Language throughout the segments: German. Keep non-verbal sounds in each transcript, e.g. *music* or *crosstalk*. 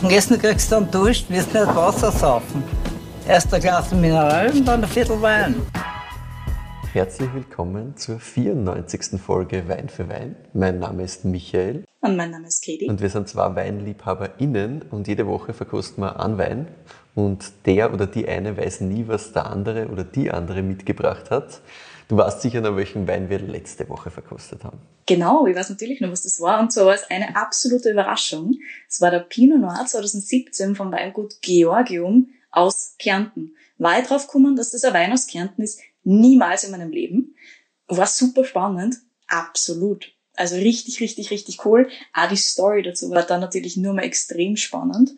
Und Essen kriegst du dann Dusch, wirst nicht Wasser saufen. Erst ein Glas Mineral und dann ein Viertel Wein. Herzlich willkommen zur 94. Folge Wein für Wein. Mein Name ist Michael. Und mein Name ist Katie. Und wir sind zwei WeinliebhaberInnen und jede Woche verkosten wir einen Wein. Und der oder die eine weiß nie, was der andere oder die andere mitgebracht hat. Du weißt sicher noch, welchen Wein wir letzte Woche verkostet haben. Genau, ich weiß natürlich noch, was das war. Und zwar war es eine absolute Überraschung. Es war der Pinot Noir 2017 vom Weingut Georgium aus Kärnten. War ich drauf gekommen, dass das ein Wein aus Kärnten ist? Niemals in meinem Leben. War super spannend. Absolut. Also richtig, richtig, richtig cool. Auch die Story dazu war dann natürlich nur mal extrem spannend.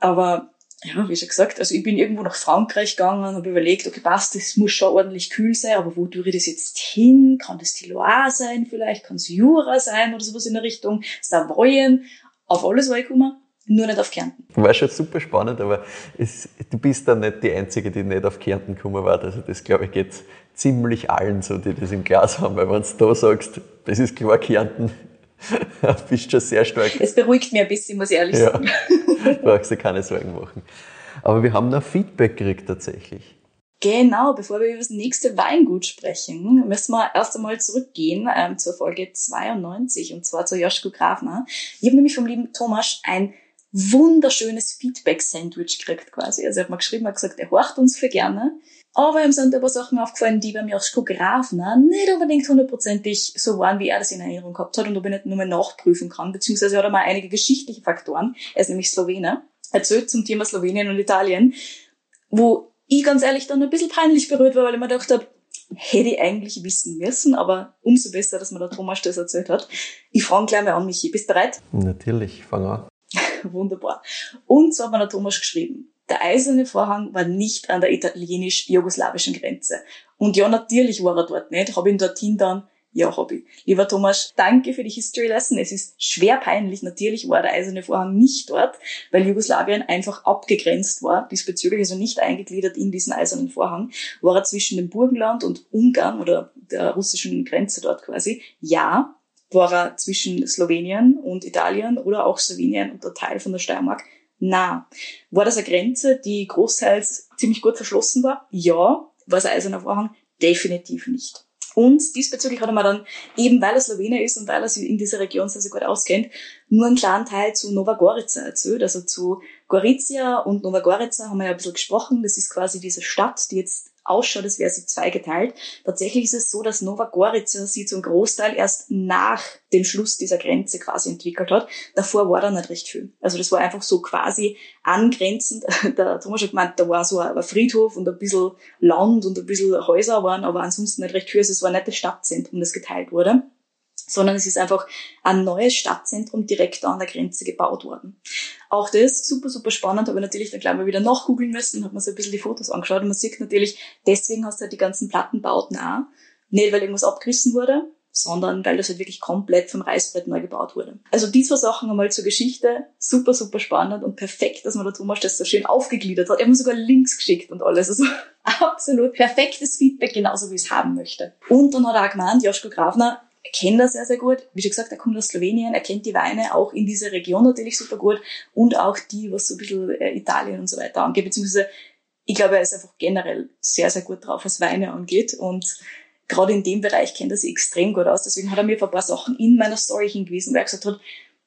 Aber ja, wie schon gesagt, also ich bin irgendwo nach Frankreich gegangen, habe überlegt, okay, passt, das muss schon ordentlich kühl sein, aber wo tue ich das jetzt hin? Kann das die Loire sein vielleicht? Kann es Jura sein oder sowas in der Richtung? Savoyen? Auf alles war ich gekommen, nur nicht auf Kärnten. War schon super spannend, aber es, du bist dann nicht die Einzige, die nicht auf Kärnten gekommen war. Also das, glaube ich, geht ziemlich allen so, die das im Glas haben, weil wenn du da sagst, das ist klar Kärnten, *laughs* bist schon sehr stark. Es beruhigt mich ein bisschen, muss ich ehrlich ja. sagen. *laughs* brauchst du keine Sorgen machen. Aber wir haben noch Feedback gekriegt tatsächlich. Genau, bevor wir über das nächste Weingut sprechen, müssen wir erst einmal zurückgehen ähm, zur Folge 92 und zwar zu Joschko Grafner. Ich habe nämlich vom lieben Thomas ein wunderschönes Feedback-Sandwich gekriegt quasi. Also er hat mir geschrieben, er hat gesagt, er horcht uns für gerne. Aber ihm sind aber Sachen aufgefallen, die beim Joschko Grafner nicht unbedingt hundertprozentig so waren, wie er das in Erinnerung gehabt hat und ob ich nicht nur mal nachprüfen kann. Beziehungsweise hat er mal einige geschichtliche Faktoren. Er ist nämlich Slowener. Erzählt zum Thema Slowenien und Italien, wo ich ganz ehrlich dann ein bisschen peinlich berührt war, weil ich mir gedacht habe, hätte ich eigentlich wissen müssen, aber umso besser, dass mir der Thomas das erzählt hat. Ich fange gleich mal an, Michi. Bist du bereit? Natürlich, fang an. *laughs* Wunderbar. Und so hat mir der Thomas geschrieben. Der eiserne Vorhang war nicht an der italienisch-jugoslawischen Grenze. Und ja, natürlich war er dort nicht. Habe ihn dorthin dann ja, ich. Lieber Thomas, danke für die History Lesson. Es ist schwer peinlich. Natürlich war der Eiserne Vorhang nicht dort, weil Jugoslawien einfach abgegrenzt war, diesbezüglich also nicht eingegliedert in diesen Eisernen Vorhang. War er zwischen dem Burgenland und Ungarn oder der russischen Grenze dort quasi? Ja. War er zwischen Slowenien und Italien oder auch Slowenien und der Teil von der Steiermark? Na, war das eine Grenze, die großteils ziemlich gut verschlossen war? Ja. War es ein eiserner Vorhang? Definitiv nicht. Und diesbezüglich hat er mir dann, eben weil er Slowene ist und weil er sich in dieser Region sehr, sehr gut auskennt, nur einen kleinen Teil zu Nova Gorica erzählt. Also zu Gorizia und Nova Gorica haben wir ja ein bisschen gesprochen. Das ist quasi diese Stadt, die jetzt ausschaut, als wäre sie zweigeteilt. Tatsächlich ist es so, dass Nova Gorica sie zum Großteil erst nach dem Schluss dieser Grenze quasi entwickelt hat. Davor war da nicht recht viel. Also das war einfach so quasi angrenzend. *laughs* Der Thomas hat gemeint, da war so ein Friedhof und ein bisschen Land und ein bisschen Häuser waren, aber ansonsten nicht recht viel. Also es war nicht das Stadtzentrum, das geteilt wurde sondern es ist einfach ein neues Stadtzentrum direkt an der Grenze gebaut worden. Auch das super, super spannend, aber natürlich dann gleich mal wieder nachgoogeln müssen, hat man so ein bisschen die Fotos angeschaut und man sieht natürlich, deswegen hast du halt die ganzen Plattenbauten auch. Nicht, weil irgendwas abgerissen wurde, sondern weil das halt wirklich komplett vom Reißbrett neu gebaut wurde. Also die zwei Sachen einmal zur Geschichte, super, super spannend und perfekt, dass man der Thomas das so schön aufgegliedert hat. Er hat mir sogar Links geschickt und alles. Also *laughs* absolut perfektes Feedback, genauso wie ich es haben möchte. Und dann hat er auch gemeint, Joschko Grafner, er kennt das sehr, sehr gut. Wie schon gesagt, er kommt aus Slowenien, er kennt die Weine auch in dieser Region natürlich super gut und auch die, was so ein bisschen äh, Italien und so weiter angeht, beziehungsweise ich glaube, er ist einfach generell sehr, sehr gut drauf, was Weine angeht und gerade in dem Bereich kennt er sich extrem gut aus. Deswegen hat er mir vor ein paar Sachen in meiner Story hingewiesen, weil er gesagt hat,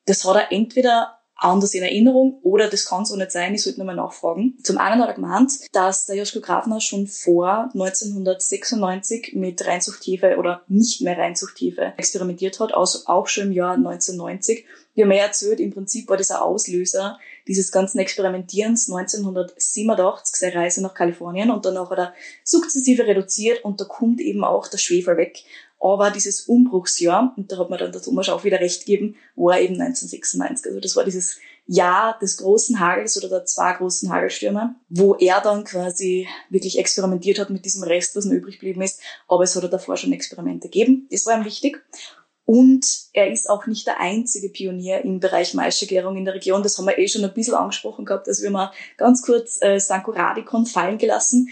das hat er entweder anders in Erinnerung oder das kann so nicht sein, ich sollte nochmal nachfragen. Zum einen hat er gemeint, dass der Joschko Grafner schon vor 1996 mit Reinzuchthefe oder nicht mehr Reinzuchthefe experimentiert hat, also auch schon im Jahr 1990. Wie er mir erzählt, im Prinzip war das ein Auslöser dieses ganzen Experimentierens 1987, seine Reise nach Kalifornien und danach hat er sukzessive reduziert und da kommt eben auch der Schwefel weg. Aber dieses Umbruchsjahr, und da hat mir dann der Thomas auch wieder recht gegeben, war eben 1996. Also das war dieses Jahr des großen Hagels oder der zwei großen Hagelstürme, wo er dann quasi wirklich experimentiert hat mit diesem Rest, was noch übrig geblieben ist. Aber es hat er davor schon Experimente gegeben. Das war ihm wichtig. Und er ist auch nicht der einzige Pionier im Bereich Maischegärung in der Region. Das haben wir eh schon ein bisschen angesprochen gehabt. Also wir mal ganz kurz äh, Stanko Radikon fallen gelassen.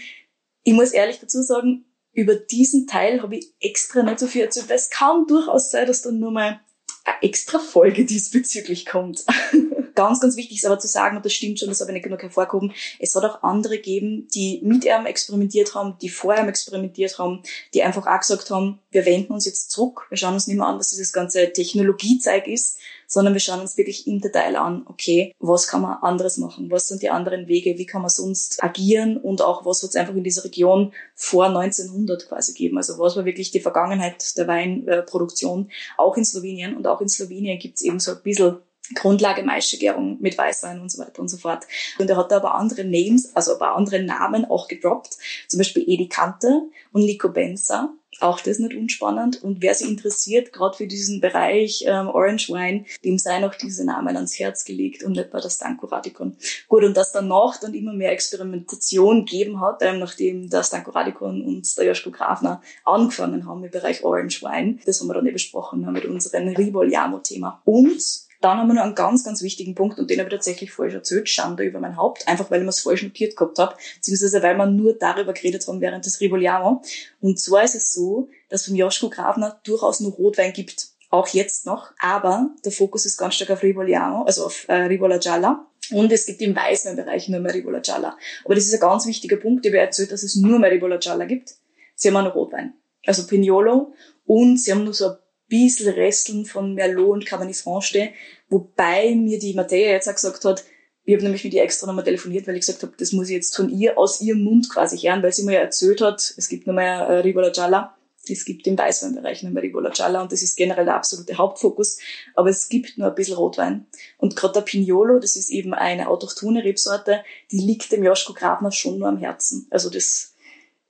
Ich muss ehrlich dazu sagen, über diesen Teil habe ich extra nicht so viel erzählt, weil es kann durchaus sein, dass dann nur mal eine extra Folge diesbezüglich kommt. *laughs* ganz, ganz wichtig ist aber zu sagen, und das stimmt schon, das habe ich nicht genug hervorgehoben, es hat auch andere gegeben, die mit ihm experimentiert haben, die vor ihm experimentiert haben, die einfach auch gesagt haben, wir wenden uns jetzt zurück, wir schauen uns nicht mehr an, was dieses ganze Technologiezeug ist, sondern wir schauen uns wirklich im Detail an, okay, was kann man anderes machen, was sind die anderen Wege, wie kann man sonst agieren und auch was hat es einfach in dieser Region vor 1900 quasi gegeben, also was war wirklich die Vergangenheit der Weinproduktion, auch in Slowenien und auch in Slowenien gibt es eben so ein bisschen Grundlage Maischegärung mit Weißwein und so weiter und so fort. Und er hat da aber andere Names, also aber andere Namen auch gedroppt. Zum Beispiel Edi Kante und Nico Benza. Auch das nicht unspannend. Und wer sich interessiert, gerade für diesen Bereich ähm, Orange Wine, dem seien auch diese Namen ans Herz gelegt und nicht bei der Stanko Radicon. Gut, und dass danach dann immer mehr Experimentation gegeben hat, ähm, nachdem der Stanko Radicon und der Joschko Grafner angefangen haben im Bereich Orange Wine. Das haben wir dann eh besprochen mit unserem Rivoliamo-Thema. Und dann haben wir noch einen ganz, ganz wichtigen Punkt und den habe ich tatsächlich falsch erzählt, Schande über mein Haupt, einfach weil ich mir es falsch notiert gehabt habe, beziehungsweise weil wir nur darüber geredet haben während des Rivoliamo. Und zwar ist es so, dass vom Joschko Grafner durchaus nur Rotwein gibt, auch jetzt noch, aber der Fokus ist ganz stark auf Rivoliamo, also auf äh, Rivola Gialla. Und es gibt im Weißweinbereich nur mehr Rivola Gialla. Aber das ist ein ganz wichtiger Punkt. Ich habe erzählt, dass es nur mehr Rivola Gialla gibt. Sie haben auch noch Rotwein. Also Pignolo. Und sie haben nur so ein bisschen Resteln von Merlot und Cabernet Franche, wobei mir die Mattea jetzt auch gesagt hat, ich habe nämlich mit ihr extra nochmal telefoniert, weil ich gesagt habe, das muss ich jetzt von ihr aus ihrem Mund quasi hören, weil sie mir ja erzählt hat, es gibt nochmal äh, Rivola Gialla, es gibt im Weißweinbereich nochmal Rivola Gialla und das ist generell der absolute Hauptfokus, aber es gibt nur ein bisschen Rotwein. Und gerade der Pignolo, das ist eben eine autochthone Rebsorte, die liegt dem Joschko Grabner schon nur am Herzen. Also das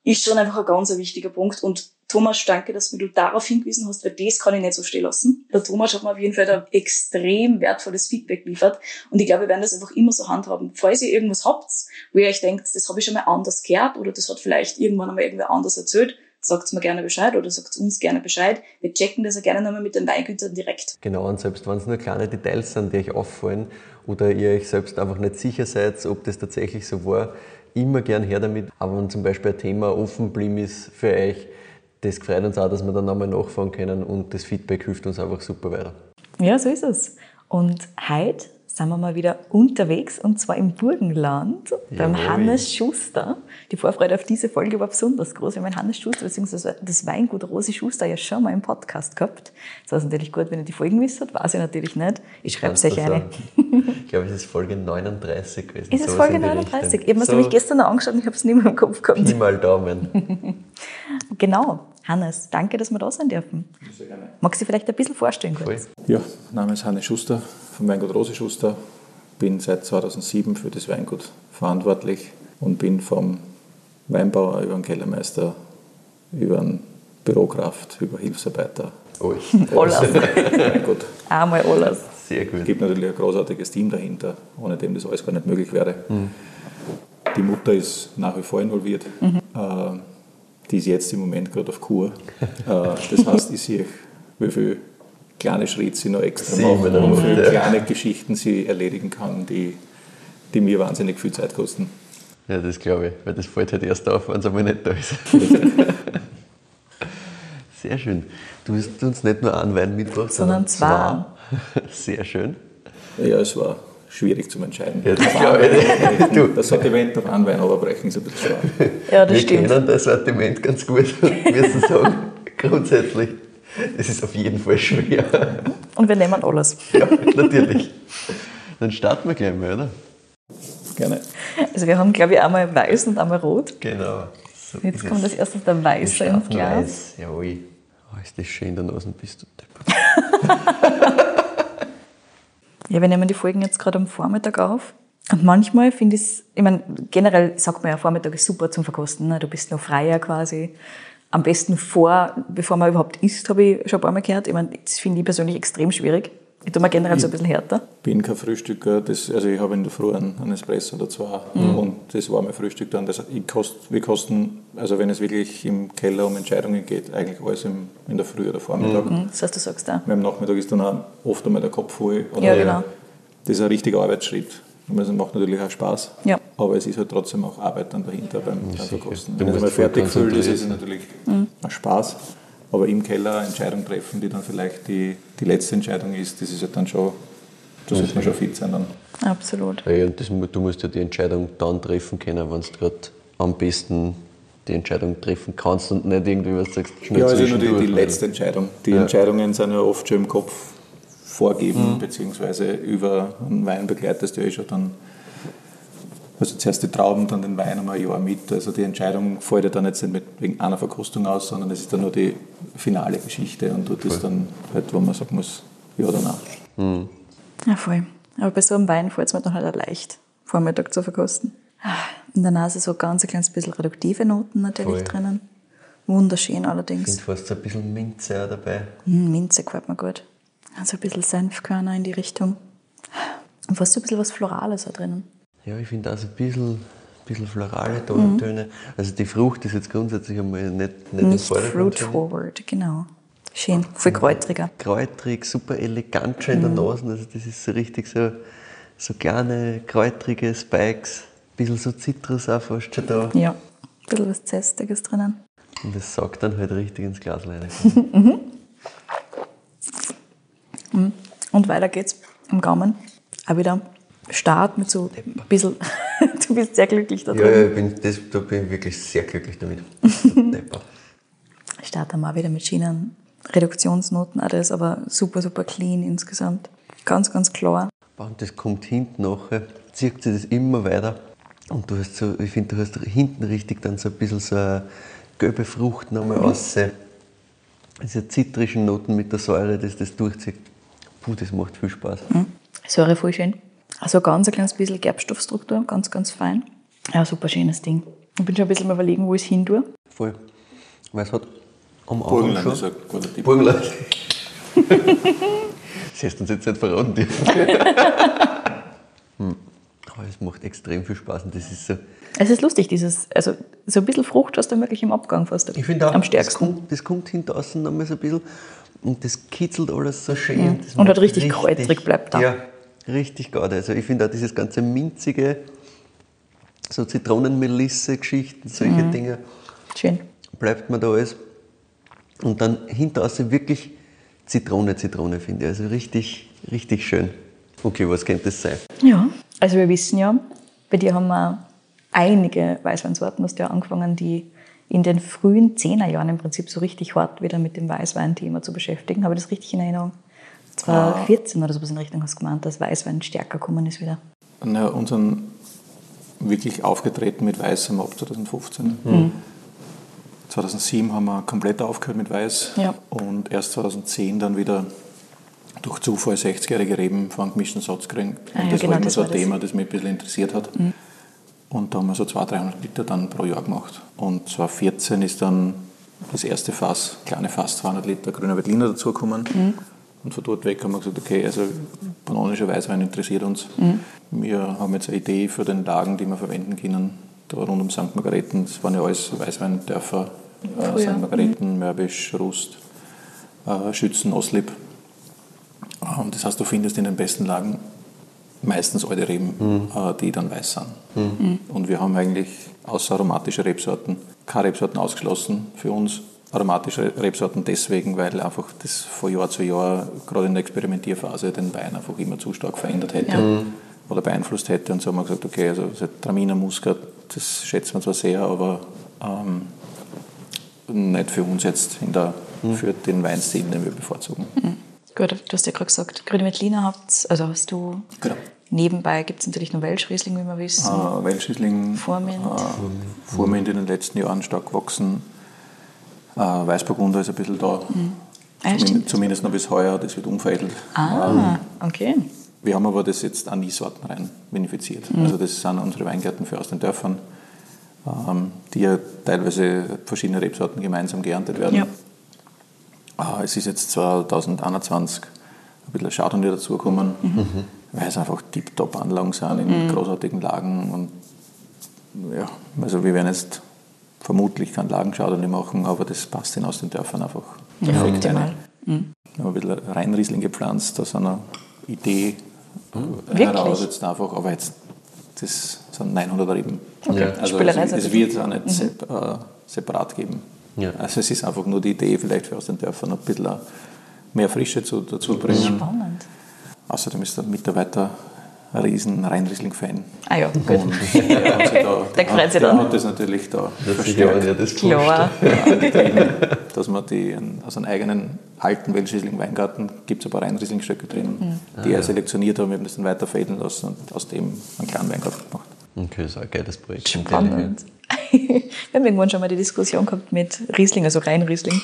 ist schon einfach ein ganz wichtiger Punkt und Thomas, danke, dass du darauf hingewiesen hast, weil das kann ich nicht so stehen lassen. Der Thomas hat mir auf jeden Fall ein extrem wertvolles Feedback geliefert und ich glaube, wir werden das einfach immer so handhaben. Falls ihr irgendwas habt, wo ihr euch denkt, das habe ich schon mal anders gehört oder das hat vielleicht irgendwann einmal irgendwer anders erzählt, sagt mir gerne Bescheid oder sagt uns gerne Bescheid. Wir checken das ja gerne nochmal mit den Weingütern direkt. Genau, und selbst wenn es nur kleine Details sind, die euch auffallen oder ihr euch selbst einfach nicht sicher seid, ob das tatsächlich so war, immer gern her damit. Aber wenn zum Beispiel ein Thema offen blieben ist für euch, das freut uns auch, dass wir dann nochmal nachfahren können und das Feedback hilft uns einfach super weiter. Ja, so ist es. Und heute sind wir mal wieder unterwegs und zwar im Burgenland beim Jawohl. Hannes Schuster. Die Vorfreude auf diese Folge war besonders groß. Wir haben Hannes Schuster bzw. das Weingut Rosi Schuster ja schon mal im Podcast gehabt. Das ist natürlich gut, wenn ihr die Folgen wisst, weiß ich natürlich nicht. Ich schreibe es euch eine. ich glaube, es ist Folge 39 gewesen. Ist es Folge 39? Ich habe mir so nämlich gestern noch angeschaut und ich habe es nicht mehr im Kopf gehabt. Pi mal Daumen. *laughs* genau. Hannes, danke, dass wir da sein dürfen. Sehr gerne. Magst du dich vielleicht ein bisschen vorstellen kurz? Ja, mein Name ist Hannes Schuster vom Weingut Rose Schuster. Bin seit 2007 für das Weingut verantwortlich und bin vom Weinbauer über den Kellermeister, über den Bürokraft, über Hilfsarbeiter. Alles. *laughs* alles. Weingut. *laughs* Einmal alles. Sehr gut. Es gibt natürlich ein großartiges Team dahinter, ohne dem das alles gar nicht möglich wäre. Mhm. Die Mutter ist nach wie vor involviert. Mhm. Äh, die ist jetzt im Moment gerade auf Kur. Äh, das heißt, ich sehe, wie viele kleine Schritte sie noch extra sie machen und wie viele kleine Geschichten sie erledigen kann, die, die mir wahnsinnig viel Zeit kosten. Ja, das glaube ich, weil das fällt halt erst auf, wenn es einmal nicht da ist. *laughs* Sehr schön. Du hast uns nicht nur einen Wein mitgebracht, sondern zwei. *laughs* Sehr schön. Ja, es war schwierig zu entscheiden. Ja, das ich. *laughs* Du. Das Sortiment auf einen Wein runterbrechen ist ein bisschen schwer. Ja, das Wir stimmt. kennen das Sortiment ganz gut, *laughs* wirst du sagen, grundsätzlich. Das ist auf jeden Fall schwer. Und wir nehmen alles. Ja, natürlich. Dann starten wir gleich mal, oder? Gerne. Also wir haben, glaube ich, einmal weiß und einmal rot. Genau. So Jetzt kommt das erste der Weiße ins Glas. Weiß. Jawohl. Oh, ist das schön in der Nase, bist du deppert. *laughs* Ja, wir nehmen die Folgen jetzt gerade am Vormittag auf. Und manchmal finde ich es, ich meine, generell sagt man ja, Vormittag ist super zum Verkosten. Ne? Du bist noch freier quasi. Am besten vor, bevor man überhaupt isst, habe ich schon ein paar Mal gehört. Ich meine, das finde ich persönlich extrem schwierig. Ich tue mir generell so ein bisschen härter. Ich bin kein Frühstücker. Das, also ich habe in der Früh einen, einen Espresso oder zwei. Mhm. Und das war mein Frühstück dann. Das, ich kost, wir kosten, also wenn es wirklich im Keller um Entscheidungen geht, eigentlich alles im, in der Früh oder Vormittag. Mhm. Das heißt, du sagst da. Am Nachmittag ist dann auch oft einmal der Kopf voll. ja, genau. Das ist ein richtiger Arbeitsschritt. Das macht natürlich auch Spaß, ja. aber es ist halt trotzdem auch Arbeit dann dahinter beim, beim Verkosten. Wenn es einmal fertig füllt, ist es natürlich mhm. ein Spaß. Aber im Keller eine Entscheidung treffen, die dann vielleicht die, die letzte Entscheidung ist, das ist halt dann schon da sollte man schon fit sein dann. Absolut. Ja, und das, du musst ja die Entscheidung dann treffen können, wenn du gerade am besten die Entscheidung treffen kannst und nicht irgendwie was sagst, schnell Ja, also nur die, die letzte Entscheidung. Die Ja. Entscheidungen sind ja oft schon im Kopf vorgeben, Mhm. beziehungsweise über einen Wein begleitest du ja eh schon dann. Also zuerst die Trauben, dann den Wein einmal ein Jahr mit. Also die Entscheidung fällt ja dann jetzt nicht mit, wegen einer Verkostung aus, sondern es ist dann nur die finale Geschichte und dort ist dann halt, wo man sagen muss, ja oder nein. Ja, voll. Aber bei so einem Wein fällt es mir dann halt auch leicht, Vormittag zu verkosten. Ah, In der Nase so ganz ein kleines bisschen reduktive Noten natürlich Voll. drinnen. Wunderschön Ich allerdings. finde fast so ein bisschen Minze auch dabei. Mm, Minze gefällt mir gut. Also ein bisschen Senfkörner in die Richtung. Und fast so ein bisschen was Florales auch drinnen. Ja, ich finde auch so ein bisschen, bisschen florale Mhm. Töne. Also die Frucht ist jetzt grundsätzlich einmal nicht, nicht, im Nicht fruit forward, genau. Schön, viel kräutriger. Kräutrig, super elegant schon in der Nase. Also das ist so richtig so, so kleine, kräutrige Spikes. Ein bisschen so Zitrus auch fast schon da. Ja, ein bisschen was Zestiges drinnen. Und das sagt dann halt richtig ins Glas rein. *laughs* Und weiter geht's am Gaumen. Auch wieder Start mit so ein bisschen. *laughs* du bist sehr glücklich da ja, drin. ja ich bin, das, da bin ich wirklich sehr glücklich damit. Starten wir auch wieder mit schönen Reduktionsnoten. Das ist aber super, super clean insgesamt. Ganz, ganz klar. Und das kommt hinten nachher, zieht sich das immer weiter. Und du hast so, ich finde, du hast hinten richtig dann so ein bisschen so eine gelbe Frucht nochmal raus. Diese zitrischen Noten mit der Säure, das das durchzieht. Puh, das macht viel Spaß. Säure voll schön. Also ganz ein kleines bisschen Gerbstoffstruktur, ganz, ganz fein. Ja, super schönes Ding. Ich bin schon ein bisschen mal überlegen, wo ich es hin tue. Voll. Weil es hat am Anfang Burgenland schon... ist ein guter Tipp. Burgenland. *laughs* das du uns jetzt nicht verraten dürfen. *laughs* hm. Aber es macht extrem viel Spaß und das ist so... Es ist lustig, dieses, also so ein bisschen Frucht hast du wirklich im Abgang fast. Ich finde auch, am das stärksten. kommt, das kommt hinten außen nochmal so ein bisschen und das kitzelt alles so schön. Das Und halt macht richtig kräutrig bleibt da. Ja, richtig geil. Also ich finde auch dieses ganze minzige, so Zitronenmelisse-Geschichten, solche Mhm. Dinge, Schön. bleibt mir da alles. Und dann hinter außen wirklich Zitrone, Zitrone finde ich. Also richtig, richtig schön. Okay, was könnte das sein? Ja, also wir wissen ja, bei dir haben wir einige Weißweinsorten, du hast ja angefangen, die in den frühen Zehnerjahren im Prinzip so richtig hart wieder mit dem Weißwein-Thema zu beschäftigen. Habe ich das richtig in Erinnerung? 2014 oder sowas in Richtung hast du gemeint, dass Weißwein stärker gekommen ist wieder. Ja, unseren wirklich aufgetreten mit Weiß haben wir ab 2015. Mhm. 2007 haben wir komplett aufgehört mit Weiß Ja. und erst 2010 dann wieder durch Zufall 60-jährige Reben von gemischten Satz gekriegt. Ah ja, Und das genau, war immer das so ein das. Mhm. Thema, das mich ein bisschen interessiert hat. Und da haben wir so 200, 300 Liter dann pro Jahr gemacht. Und 2014 ist dann das erste Fass, kleine Fass, 200 Liter grüner Veltliner dazugekommen. Mhm. Und von dort weg haben wir gesagt, okay, also bananischer Weißwein interessiert uns. Mhm. Wir haben jetzt eine Idee für den Lagen, die wir verwenden können. Da rund um St. Margareten, das waren ja alles Weißweindörfer. Äh, St. Margareten, Mörbisch, Rust, äh, Schützen, Oslip. Ähm, Das heißt, du findest in den besten Lagen meistens alte Reben, äh, die dann weiß sind. Und wir haben eigentlich außer aromatische Rebsorten keine Rebsorten ausgeschlossen für uns. Aromatische Rebsorten deswegen, weil einfach das von Jahr zu Jahr, gerade in der Experimentierphase, den Wein einfach immer zu stark verändert hätte oder beeinflusst hätte. Und so haben wir gesagt, okay, also so Traminer Muscat, das schätzen wir zwar sehr, aber ähm, nicht für uns jetzt in der, für den Weinstil, den wir bevorzugen. Gut, du hast ja gerade gesagt, Grüne Veltliner habt also hast du Genau. nebenbei gibt es natürlich noch Welschriesling, wie wir wissen. Äh, Welschriesling, Vormint. Äh, Vormint in den letzten Jahren stark gewachsen. Äh, Weißburgunder ist ein bisschen da. Ah, Zumin- stimmt. zumindest noch bis heuer, das wird umveredelt. Ah, okay. Wir haben aber das jetzt an die Sorten rein vinifiziert. Also das sind unsere Weingärten für aus den Dörfern, ähm, die ja teilweise verschiedene Rebsorten gemeinsam geerntet werden. Ja. Äh, es ist jetzt 2021 ein bisschen Chardonnay dazugekommen, weil es einfach tiptop Anlagen sind in großartigen Lagen. Und ja, also wir werden jetzt vermutlich keinen Lagenchardonnay machen, aber das passt in aus den Dörfern einfach Ja, perfekt rein. Wir haben ein bisschen Rheinriesling gepflanzt, aus einer Idee Wirklich? heraus jetzt einfach, aber jetzt, das sind 900 Reben. Okay, Ja. Also es, es wird auch nicht sep äh, separat geben. Ja. Also es ist einfach nur die Idee, vielleicht für aus den Dörfern ein bisschen mehr Frische zu, dazu bringen. Spannend. außerdem ist der Mitarbeiter riesen Rheinriesling-Fan. Ah ja, gut. Und *laughs* der hat, sich da, Der freut sich der dann. hat das natürlich da Das ist ja verstärkt, das Klar. dass man die, aus einem eigenen alten Welschriesling-Weingarten gibt es ein paar Rheinriesling-Stöcke drin, die er selektioniert hat und wir haben das dann weiter fädeln lassen und aus dem einen kleinen Weingarten gemacht. Okay, das ist ein geiles Projekt. Spannend. *laughs* Wir haben irgendwann schon mal die Diskussion gehabt mit Riesling, also Rheinriesling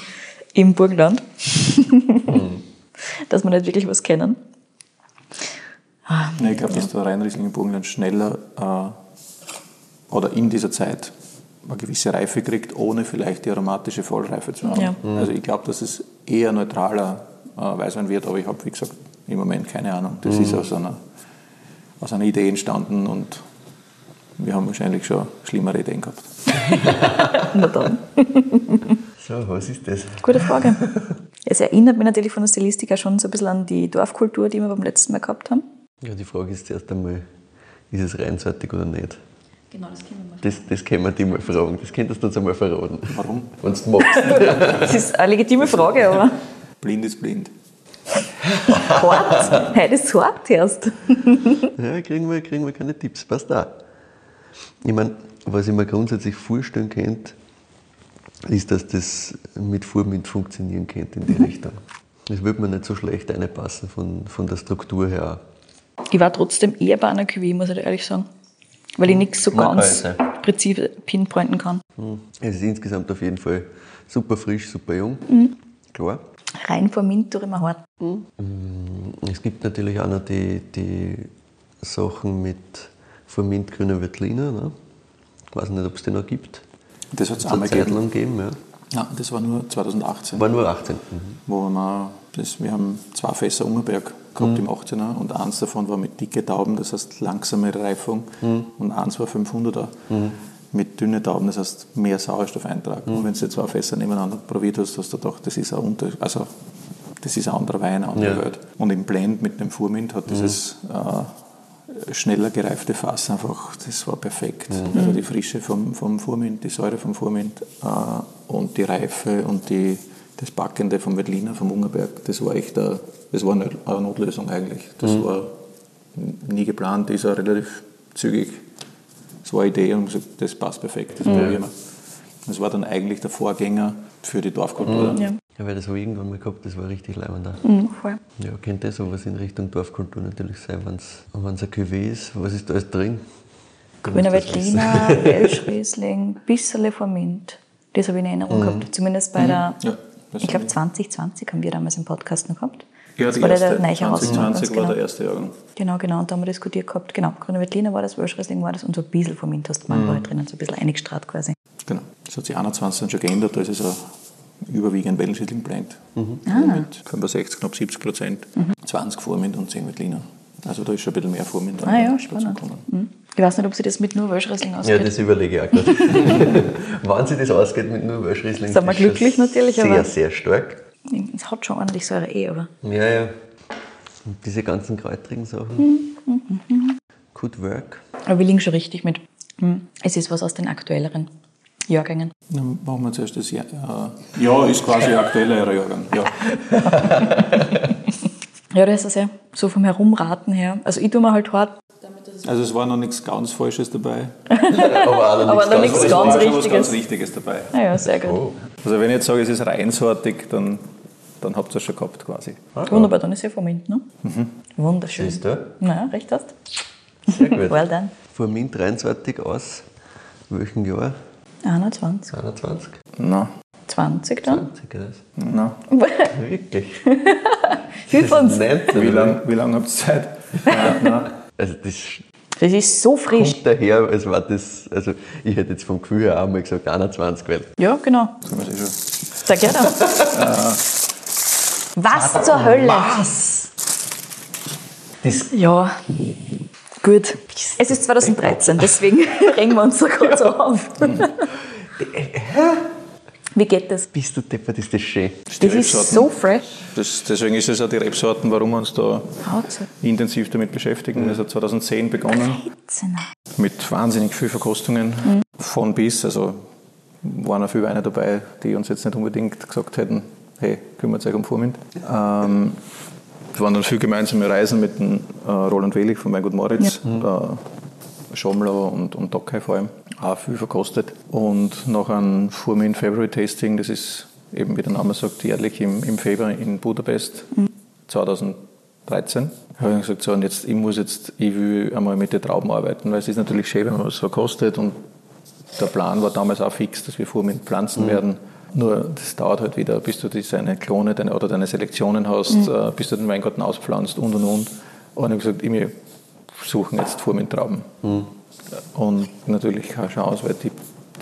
im Burgenland, *laughs* dass wir nicht wirklich was kennen. Ja, ich glaube, dass der Rheinriesling im Burgenland schneller äh, oder in dieser Zeit eine gewisse Reife kriegt, ohne vielleicht die aromatische Vollreife zu haben. Ja. Also ich glaube, dass es eher neutraler äh, Weißwein wird, aber ich habe, wie gesagt, im Moment keine Ahnung. Das ist aus einer, aus einer Idee entstanden und wir haben wahrscheinlich schon schlimmere Ideen gehabt. *laughs* Na dann. So, was ist das? Gute Frage. Es erinnert mich natürlich von der Stilistik auch schon so ein bisschen an die Dorfkultur, die wir beim letzten Mal gehabt haben. Ja, die Frage ist zuerst einmal, ist es reinsortig oder nicht? Genau, das kennen wir. Das, das können wir dich mal fragen. Das könntest du uns einmal verraten. Warum? Wenn du magst. *laughs* Das ist eine legitime Frage, aber Blind ist blind. hart. Heute ist es hart erst. Ja, kriegen wir, kriegen wir keine Tipps. Passt auch. Ich meine, was ich mir grundsätzlich vorstellen könnte, ist, dass das mit Vormint funktionieren könnte in die Richtung. Das würde mir nicht so schlecht reinpassen von, von der Struktur her. Ich war trotzdem eher bei einer QV, muss ich ehrlich sagen. Weil ich nichts so Mag ganz präzise pinpointen kann. Es ist insgesamt auf jeden Fall super frisch, super jung. Klar. Rein vor Mint tue ich mir hart. Es gibt natürlich auch noch die, die Sachen mit Formint grüner Veltliner. Ne? Ich weiß nicht, ob es die noch gibt. Das hat es einmal Zeit gegeben. lang gegeben. Ja. Ja, das war nur 2018. War nur 18. Mhm. wo wir, das, wir haben zwei Fässer Ungerberg gehabt im 18er und eins davon war mit dicke Tauben, das heißt langsame Reifung und eins war 500er mit dünne Tauben, das heißt mehr Sauerstoffeintrag. Und wenn du zwei Fässer nebeneinander probiert hast, hast du gedacht, das ist ein, Unter also, das ist ein anderer Wein, eine andere Ja. Welt. Und im Blend mit dem Furmint hat dieses äh, schneller gereifte Fass einfach, das war perfekt. Also die Frische vom, vom Furmint, die Säure vom Furmint äh, und die Reife und die, das Backende vom Veltliner, vom Ungerberg, das war echt eine, das war eine, Notlösung eigentlich. Das war nie geplant, ist auch relativ zügig. Das war eine Idee und gesagt, das passt perfekt, das probieren wir. Das war dann eigentlich der Vorgänger für die Dorfkultur. Ja. Ja, weil das habe ich irgendwann mal gehabt, das war richtig leibend. auch. Mhm, voll. Ja, könnte sowas in Richtung Dorfkultur natürlich sein, wenn es ein Cuvée ist. Was ist da alles drin? Grüner. Veltliner, *laughs* Welschriesling, bisschen vor Mint. Das habe ich in Erinnerung gehabt. Zumindest bei der, Ja, das ich glaube haben 2020 haben wir damals im Podcast noch gehabt. Ja, das war erste, der neue Herausforderung, 2020 war genau. der erste Jahrgang. Genau, genau. Und da haben wir diskutiert gehabt. Genau, Grüner Veltliner war das, Welschriesling war das und so ein bisschen hast du mhm. halt drinnen, so ein bisschen eingestrahlt quasi. Genau. Das hat sich 21 dann schon geändert, da ist es ein überwiegend Wellenschädling Blend. Mhm. Mit 65, knapp 70 Prozent. 20 Vormint und 10 Veltliner. Also da ist schon ein bisschen mehr Vormint Ah ja, spannend. Mhm. Ich weiß nicht, ob sie das mit nur Welschriesling Ja, ausgeht. das überlege ich auch gerade. *laughs* Wann sich das ausgeht mit nur Welschriesling, Sind wir glücklich natürlich, Sehr, aber- sehr stark. Es hat schon ordentlich Säure eh, aber Ja, ja. Und diese ganzen kräutrigen Sachen. Could work. Aber wir liegen schon richtig mit. Es ist was aus den aktuelleren Jahrgängen. Dann machen wir zuerst das Jahr. Äh, ja, ist quasi ein aktueller Jahrgang. Ja. *laughs* Ja, das ist ja so vom Herumraten her. Also ich tue mir halt hart. Also es war noch nichts ganz Falsches dabei. *laughs* Aber, auch noch Aber noch nichts es ganz was Richtiges. ganz Richtiges dabei. Naja, sehr gut. Oh. Also wenn ich jetzt sage, es ist reinsortig, dann, dann habt ihr es schon gehabt quasi. Wunderbar, dann ist ja vom Mint, ne? Wunderschön. Siehst du? Na, recht hast. Sehr gut. Well done. Vor Mint 23 aus welchem Jahr? 21. 21? Na, 20 dann? 20 *laughs* *laughs* das. na. Wirklich? 19, Wie lange wie lang habt ihr Zeit? *laughs* Na, na. Also das Das ist so frisch. kommt daher, als war das, also ich hätte jetzt vom Gefühl her auch mal gesagt 21, weil Ja, genau. Schon. Sag ja dann. Was zur Hölle? Was? Das, Ja, gut. Es ist 2013, deswegen regen wir uns so so auf. Wie geht das? bist du deppert, ist das schön. Das ist Rebsorten. so fresh. Das, deswegen ist es auch die Rebsorten, warum wir uns da Haut's intensiv damit beschäftigen. Das hat 2010 begonnen Zehner. mit wahnsinnig viel Verkostungen von bis. Also waren auch viele Weine dabei, die uns jetzt nicht unbedingt gesagt hätten, hey, kümmert euch um Vormint. Ähm, Es waren dann viele gemeinsame Reisen mit dem äh, Roland Welig von Weingut Moritz, ja. äh, Schomler und, und Dockei vor allem, auch viel verkostet. Und nach einem Furmin February Tasting, das ist eben, wie der Name sagt, jährlich im, im Februar in Budapest, mhm. 2013, habe ich gesagt, so, und jetzt, ich muss jetzt, ich will einmal mit den Trauben arbeiten, weil es ist natürlich schön, wenn man was verkostet und der Plan war damals auch fix, dass wir Furmin pflanzen mhm. werden nur das dauert halt wieder, bis du deine Klone deine, oder deine Selektionen hast, mhm. äh, bis du den Weingarten auspflanzt und und und. Und ich habe gesagt, wir suchen jetzt Furmintrauben. Mhm. Und natürlich keine Chance, weil die,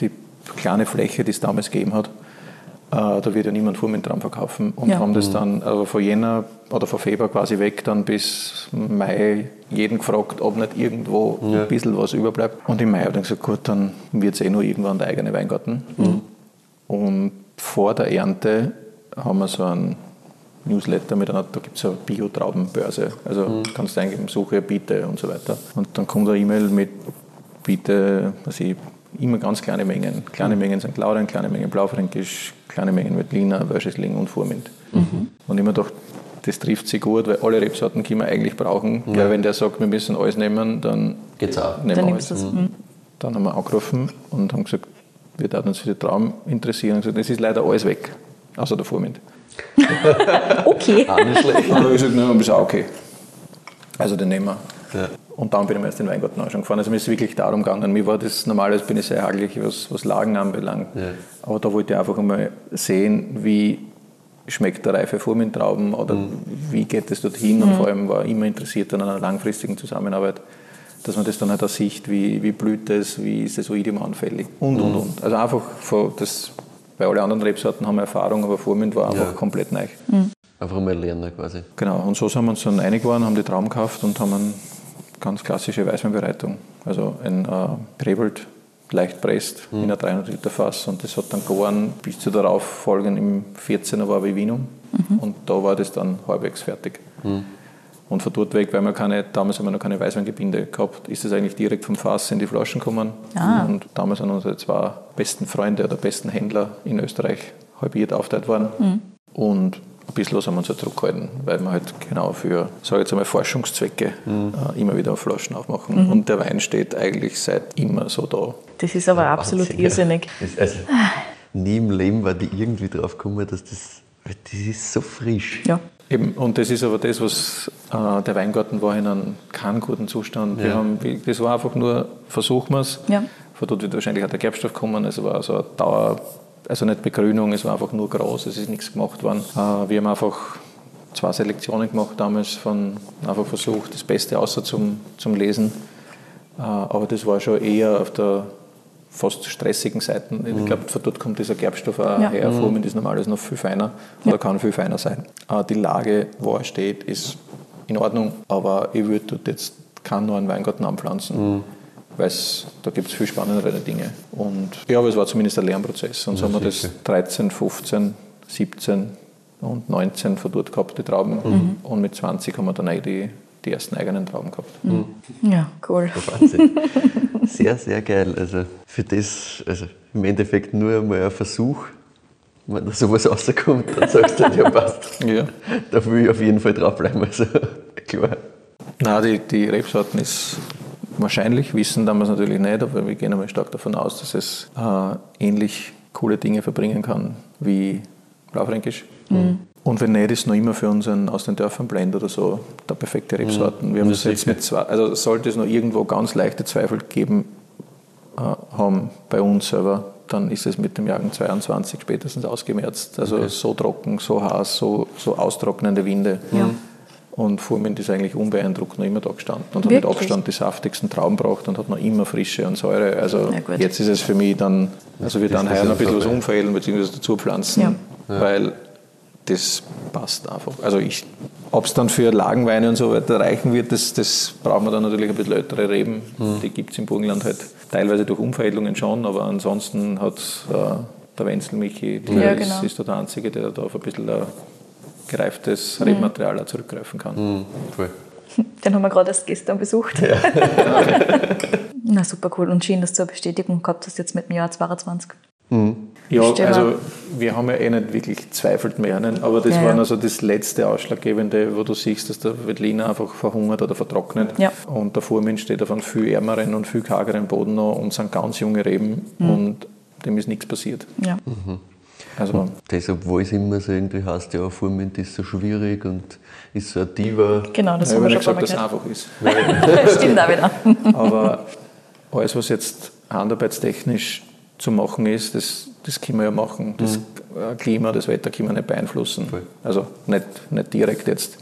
die kleine Fläche, die es damals gegeben hat, äh, da wird ja niemand Furmintraum verkaufen. Und ja. haben das mhm. dann also von Jänner oder von Februar quasi weg, dann bis Mai jeden gefragt, ob nicht irgendwo ja. ein bisschen was überbleibt. Und im Mai habe ich dann gesagt, gut, dann wird es eh nur irgendwann der eigene Weingarten. Mhm. Und vor der Ernte haben wir so einen Newsletter mit einer, da gibt es eine Bio-Traubenbörse. Also mhm. kannst du eingeben, suche, biete und so weiter. Und dann kommt eine E-Mail mit biete, was ich, immer ganz kleine Mengen. Kleine mhm. Mengen sind Claudien, kleine Mengen Blaufränkisch, kleine Mengen Veltliner, Wörschesling und Furmint. Mhm. Und immer doch das trifft sich gut, weil alle Rebsorten können wir eigentlich brauchen. Ja. Weil wenn der sagt, wir müssen alles nehmen, dann geht's auch. Nehmen dann wir alles. Mhm. Dann haben wir angerufen und haben gesagt, wir würden uns für den Traum interessieren. Und gesagt, es ist leider alles weg, außer der Vormund. *laughs* okay. Auch nicht schlecht. Dann habe ich gesagt, nein, ist auch okay. Also den nehmen wir. Ja. Und dann bin ich mir erst den Weingarten anschauen gefahren. Also mir ist wirklich darum gegangen. Mir war das normalerweise bin ich sehr hagelig, was, was Lagen anbelangt. Ja. Aber da wollte ich einfach einmal sehen, wie schmeckt der reife Vormintrauben oder mhm. wie geht es dorthin. Mhm. Und vor allem war ich immer interessiert an einer langfristigen Zusammenarbeit dass man das dann halt auch sieht, wie, wie blüht das, wie ist das Oidium anfällig und, und, mhm. und. Also einfach, das, bei allen anderen Rebsorten haben wir Erfahrung, aber Vormint war einfach ja. komplett neu. Mhm. Einfach mal lernen quasi. Genau, und so sind wir uns dann einig geworden, haben die Traum gekauft und haben eine ganz klassische Weißweinbereitung. Also ein äh, Rebelt, leicht presst, mhm. in ein 300 Liter Fass und das hat dann gegoren bis zu darauf folgen im 14er war Vivinum mhm. und da war das dann halbwegs fertig. Mhm. Und von dort weg, weil wir keine, damals haben wir noch keine Weißweingebinde gehabt, ist es eigentlich direkt vom Fass in die Flaschen gekommen. Ah. Und damals sind unsere zwei besten Freunde oder besten Händler in Österreich halbiert aufteilt worden. Mhm. Und ein bisschen was haben wir uns halt zurückgehalten, weil wir halt genau für, sage ich jetzt einmal, Forschungszwecke mhm. äh, immer wieder Flaschen aufmachen. Mhm. Und der Wein steht eigentlich seit immer so da. Das ist aber absolut Wahnsinn, irrsinnig. Also, nie im Leben war die irgendwie drauf gekommen, dass das, das ist so frisch. Ja. Eben, und das ist aber das, was äh, der Weingarten war in einem keinen guten Zustand. Ja. Wir haben, das war einfach nur, versuchen wir es. Ja. Von dort wird wahrscheinlich auch der Gerbstoff kommen. Es war so eine Dauer, also nicht Begrünung, es war einfach nur groß, es ist nichts gemacht worden. Äh, wir haben einfach zwei Selektionen gemacht damals, von, einfach versucht, das Beste außer zum, zum Lesen. Äh, aber das war schon eher auf der fast stressigen Seiten. Ich mhm. glaube, von dort kommt dieser Gerbstoff auch ja. her. Formen mhm. ist normalerweise noch viel feiner oder kann viel feiner sein. Die Lage, wo er steht, ist in Ordnung, aber ich würde dort jetzt keinen neuen Weingarten anpflanzen. Mhm. Weil da gibt es viel spannendere Dinge. Und ja, aber es war zumindest ein Lernprozess. Und so haben wir das 13, 15, 17 und 19 von dort gehabt, die Trauben. Mhm. Und mit 20 haben wir dann eigentlich die die ersten eigenen Trauben gehabt. Mhm. Ja, cool. *laughs* Wahnsinn. Sehr, sehr geil. Also für das, also im Endeffekt nur einmal ein Versuch. Wenn da sowas rauskommt, dann sagst du, ja passt. Ja. Da will ich auf jeden Fall draufbleiben. Also klar. Nein, die, die Rebsorten ist wahrscheinlich, wissen damals natürlich nicht, aber wir gehen einmal stark davon aus, dass es äh, ähnlich coole Dinge verbringen kann wie Blaufränkisch. Mhm. Und wenn nicht, ist noch immer für unseren aus den Dörfern Blend oder so der perfekte Rebsorten. Mhm. Wir haben das jetzt mit zwei, also sollte es noch irgendwo ganz leichte Zweifel geben äh, haben bei uns selber, dann ist es mit dem Jahrgang 22 spätestens ausgemerzt. Also okay. so trocken, so heiß, so, so austrocknende Winde. Ja. Und Furmint ist eigentlich unbeeindruckt noch immer da gestanden und Wirklich? hat mit Abstand die saftigsten Trauben gebracht und hat noch immer Frische und Säure. Also jetzt ist es für mich dann, also wir dann heuer noch ein bisschen was umfällen bzw. dazu pflanzen, ja. weil das passt einfach. Also ich, ob es dann für Lagenweine und so weiter reichen wird, das, das brauchen wir dann natürlich ein bisschen ältere Reben. Mhm. Die gibt es im Burgenland halt teilweise durch Umveredelungen schon, aber ansonsten hat äh, der Wenzel Michi, der ja, genau. ist, ist der Einzige, der da auf ein bisschen ein gereiftes mhm. Rebmaterial zurückgreifen kann. Mhm. Cool. *laughs* Den haben wir gerade erst gestern besucht. Ja. *laughs* Na super cool und schön, dass du eine Bestätigung gehabt hast jetzt mit dem Jahr 22. Mhm. Ja, mal- also wir haben ja eh nicht wirklich zweifelt mehr, nicht? aber das Ja, war ja. also das letzte Ausschlaggebende, wo du siehst, dass der Veltliner einfach verhungert oder vertrocknet. Ja. Und der Fuhrmensch steht auf einem viel ärmeren und viel kargeren Boden noch und sind ganz junge Reben Mhm. und dem ist nichts passiert. Ja. Also Deshalb, wo es immer so irgendwie heißt, ja, Vormund ist so schwierig und ist so ein Diva. Genau, das ich haben habe wir nicht schon gesagt, dass es einfach ist. *laughs* Stimmt auch wieder. Aber alles, was jetzt handarbeitstechnisch zu machen ist, das, das können wir ja machen. Das äh, Klima, das Wetter können wir nicht beeinflussen. Voll. Also nicht, nicht direkt jetzt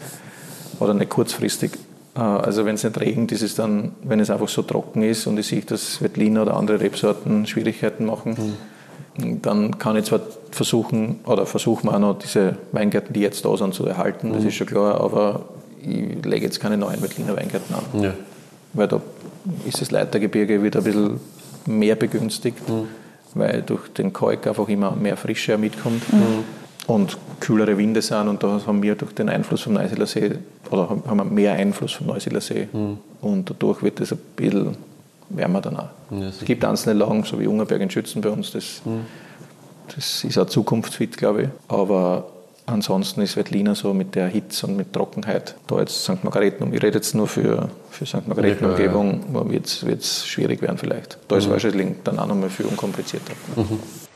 oder nicht kurzfristig. Äh, Also wenn es nicht regnet, ist es dann, wenn es einfach so trocken ist und ich sehe, dass Veltliner oder andere Rebsorten Schwierigkeiten machen, dann kann ich zwar versuchen, oder versuchen wir auch noch diese Weingärten, die jetzt da sind, zu erhalten, das ist schon klar, aber ich lege jetzt keine neuen Veltliner Weingärten an Ja. weil da ist das Leitergebirge wieder ein bisschen mehr begünstigt, weil durch den Kalk einfach immer mehr Frische mitkommt und kühlere Winde sind und da haben wir durch den Einfluss vom Neusiedler See oder haben wir mehr Einfluss vom Neusiedler See. Und dadurch wird es ein bisschen wärmer dann auch. Ja, es gibt einzelne Lagen, so wie Ungerberg in Schützen bei uns, das, das ist auch zukunftsfit, glaube ich, aber Ansonsten ist Veltliner so mit der Hitze und mit Trockenheit, da jetzt St. Margareten, ich rede jetzt nur für, für St. Margareten Ja, wird es schwierig werden vielleicht. Da ist Weißriesling dann auch nochmal viel unkomplizierter.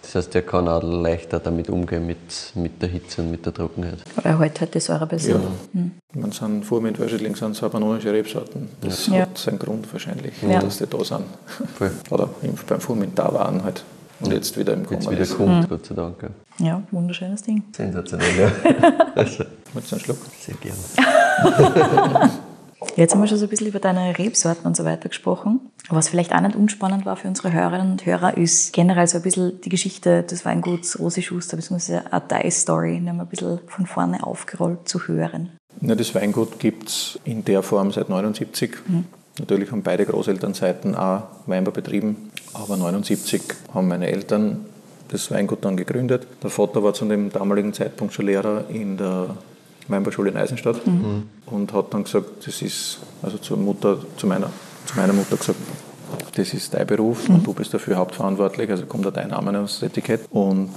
Das heißt, der kann auch leichter damit umgehen mit, mit der Hitze und mit der Trockenheit. Er hält halt die Säure besser. Ja. Man sind vor mit Weißriesling sind so panonische Rebsorten. Das Ja. hat seinen Grund wahrscheinlich, Ja. dass die da sind. Voll. Oder im- beim Vormint da waren halt. Und jetzt wieder im Jetzt Kommen wieder ist. kommt, Gott sei Dank. Ja. Wunderschönes Ding. Sensationell, ja. *laughs* Also, Willst du einen Schluck? sehr gern. *laughs* Jetzt haben wir schon so ein bisschen über deine Rebsorten und so weiter gesprochen. Was vielleicht auch nicht unspannend war für unsere Hörerinnen und Hörer, ist generell so ein bisschen die Geschichte des Weinguts Rosi Schuster, beziehungsweise eine Die-Story, die ein bisschen von vorne aufgerollt zu hören. Ja, das Weingut gibt es in der Form seit 79. Natürlich haben beide Großelternseiten auch Weinbau betrieben, aber 79 haben meine Eltern das Weingut dann gegründet. Der Vater war zu dem damaligen Zeitpunkt schon Lehrer in der Weinbauschule in Eisenstadt und hat dann gesagt, das ist, also zur Mutter, zu meiner, zu meiner Mutter gesagt, das ist dein Beruf und du bist dafür hauptverantwortlich, also kommt da dein Name aufs Etikett. Und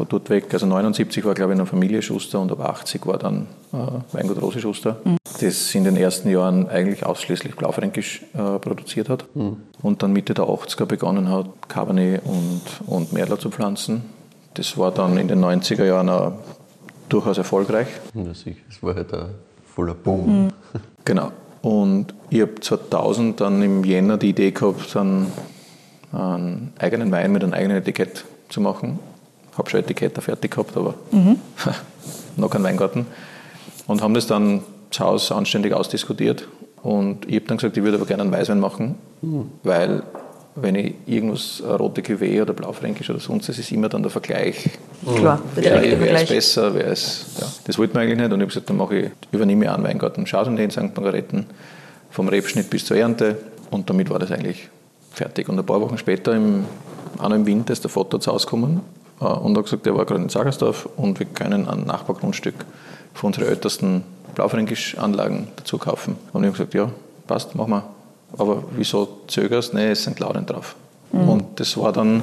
von dort weg, also 79 war glaube ich noch Familie Schuster und ab 80 war dann äh, Weingut Rosi Schuster, das in den ersten Jahren eigentlich ausschließlich Blaufränkisch äh, produziert hat und dann Mitte der 80er begonnen hat, Cabernet und, und Merlot zu pflanzen. Das war dann in den 90er Jahren auch durchaus erfolgreich. Ja, sicher. Es war halt ein voller Boom. *laughs* Genau. Und ich habe 2000 dann im Jänner die Idee gehabt, dann einen eigenen Wein mit einem eigenen Etikett zu machen. Habe schon Etiketter fertig gehabt, aber *laughs* noch kein Weingarten. Und haben das dann zu Hause anständig ausdiskutiert. Und ich habe dann gesagt, ich würde aber gerne einen Weißwein machen, weil wenn ich irgendwas, rote Cuvée oder Blaufränkisch oder sonst, das ist immer dann der Vergleich. Klar, der Wer, wer ist besser, wer ist. Ja. Das wollten wir eigentlich nicht. Und ich habe gesagt, dann mache ich, übernehme ich einen Weingarten Chardonnay in St. Margareten, vom Rebschnitt bis zur Ernte. Und damit war das eigentlich fertig. Und ein paar Wochen später, im, auch noch im Winter, ist der Vater zu Hause gekommen und hat gesagt, er war gerade in Sagersdorf und wir können ein Nachbargrundstück für unsere ältesten Blaufränkisch-Anlagen dazu kaufen. Und ich habe gesagt, ja, passt, machen wir. Aber wieso zögerst? Nee, es sind Lauren drauf. Und das war dann,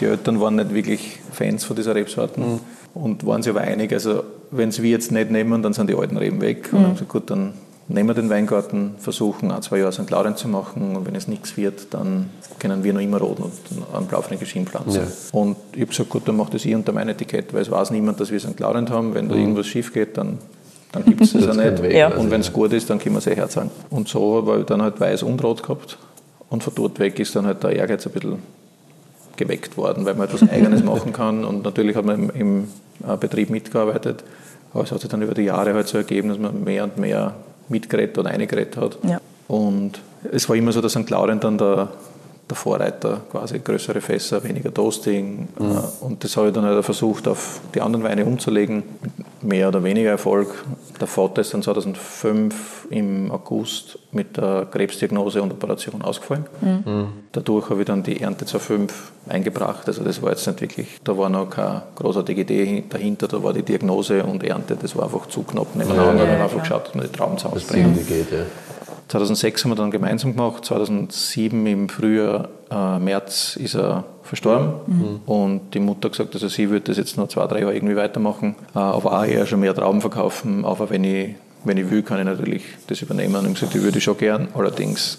die Eltern waren nicht wirklich Fans von dieser Rebsorten und waren sich aber einig, also wenn es wir jetzt nicht nehmen, dann sind die alten Reben weg. Und haben gesagt, gut, dann nehmen wir den Weingarten, versuchen ein, zwei Jahre St. Laurent zu machen und wenn es nichts wird, dann können wir noch immer roten und einen Blaufränkisch hinpflanzen. Ja. Und ich habe gesagt, gut, dann mach das ich unter mein Etikett, weil es weiß niemand, dass wir St. Laurent haben. Wenn da irgendwas schief geht, dann, dann gibt es *laughs* das auch nicht. weg, Ja. also, Und wenn es gut ist, dann können wir es eh herzahlen. Und so habe ich dann halt weiß und rot gehabt. Und von dort weg ist dann halt der Ehrgeiz ein bisschen geweckt worden, weil man etwas *laughs* Eigenes machen kann. Und natürlich hat man im, im äh, Betrieb mitgearbeitet. Aber es hat sich dann über die Jahre halt so ergeben, dass man mehr und mehr mitgeredet und eingeredet hat. Ja. Und es war immer so, dass St. Laurent dann der, der Vorreiter, quasi größere Fässer, weniger Toasting. Äh, Und das habe ich dann halt versucht, auf die anderen Weine umzulegen, mit mehr oder weniger Erfolg. Der Vater ist dann 2005 im August mit der Krebsdiagnose und Operation ausgefallen. Dadurch habe ich dann die Ernte 2005 eingebracht. Also das war jetzt nicht wirklich, da war noch keine großartige Idee dahinter, da war die Diagnose und Ernte, das war einfach zu knapp nebeneinander. Ja, und ja, dann einfach geschaut, dass man die Trauben irgendwie geht, ja. 2006 haben wir dann gemeinsam gemacht. 2007 im Frühjahr, äh, März, ist er verstorben. Mhm. Und die Mutter hat gesagt, also sie würde das jetzt noch zwei, drei Jahre irgendwie weitermachen, äh, aber auch eher schon mehr Trauben verkaufen. Aber wenn ich, wenn ich will, kann ich natürlich das übernehmen. Und ich gesagt, ich würde schon gern, allerdings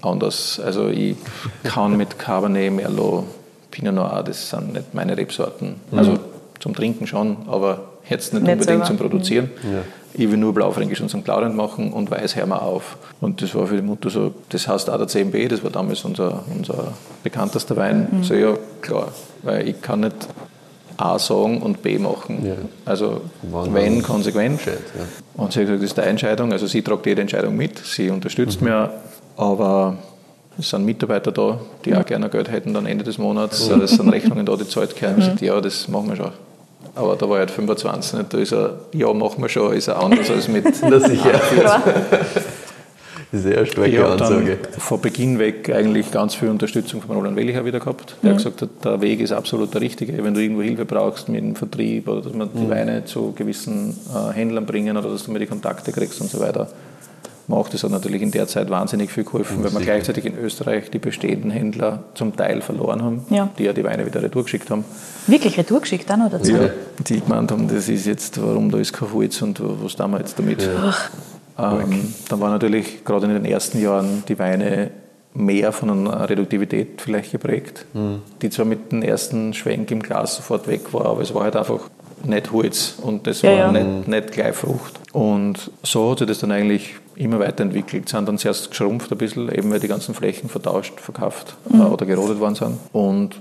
anders. Also ich kann mit Cabernet, Merlot, Pinot Noir, das sind nicht meine Rebsorten. Mhm. Also zum Trinken schon, aber jetzt nicht, nicht unbedingt selber. zum Produzieren. Ja. Ich will nur Blaufränkisch und St. Laurent machen und Weiß hör mal auf. Und das war für die Mutter so, das heißt auch der CMB, das war damals unser, unser bekanntester Wein. Mhm. So, ja, klar, weil ich kann nicht A sagen und B machen. Ja. Also Wann wenn konsequent. Ja. Und sie hat gesagt, das ist deine Entscheidung. Also sie tragt jede Entscheidung mit, sie unterstützt mhm. mich, aber es sind Mitarbeiter da, die mhm. auch gerne Geld hätten am Ende des Monats. Mhm. Es sind Rechnungen da, die zahlt können. Mhm. Ja, das machen wir schon. Aber da war er halt 25, nicht? da ist er, ja, machen wir schon, ist er anders als mit. *laughs* Na sicher. Sehr starke Ansage. von Beginn weg eigentlich ganz viel Unterstützung von Roland Wellicher wieder gehabt. Der mhm. hat gesagt hat, der Weg ist absolut der richtige. Wenn du irgendwo Hilfe brauchst mit dem Vertrieb oder dass man die mhm. Weine zu gewissen äh, Händlern bringen oder dass du mir die Kontakte kriegst und so weiter, macht. Das hat natürlich in der Zeit wahnsinnig viel geholfen, weil wir gleichzeitig in Österreich die bestehenden Händler zum Teil verloren haben, ja. die ja die Weine wieder retour geschickt haben. Wirklich retour geschickt auch noch dazu? Ja, die gemeint haben, das ist jetzt, warum da ist kein Holz und was tun wir jetzt damit? Ja. Ähm, dann war natürlich gerade in den ersten Jahren die Weine mehr von einer Reduktivität vielleicht geprägt, mhm. die zwar mit dem ersten Schwenk im Glas sofort weg war, aber es war halt einfach nicht Holz und das ja, war ja. Nicht, nicht gleich Frucht. Und so hat sich das dann eigentlich immer weiterentwickelt, sind dann zuerst geschrumpft ein bisschen, eben weil die ganzen Flächen vertauscht, verkauft mhm. äh, oder gerodet worden sind. Und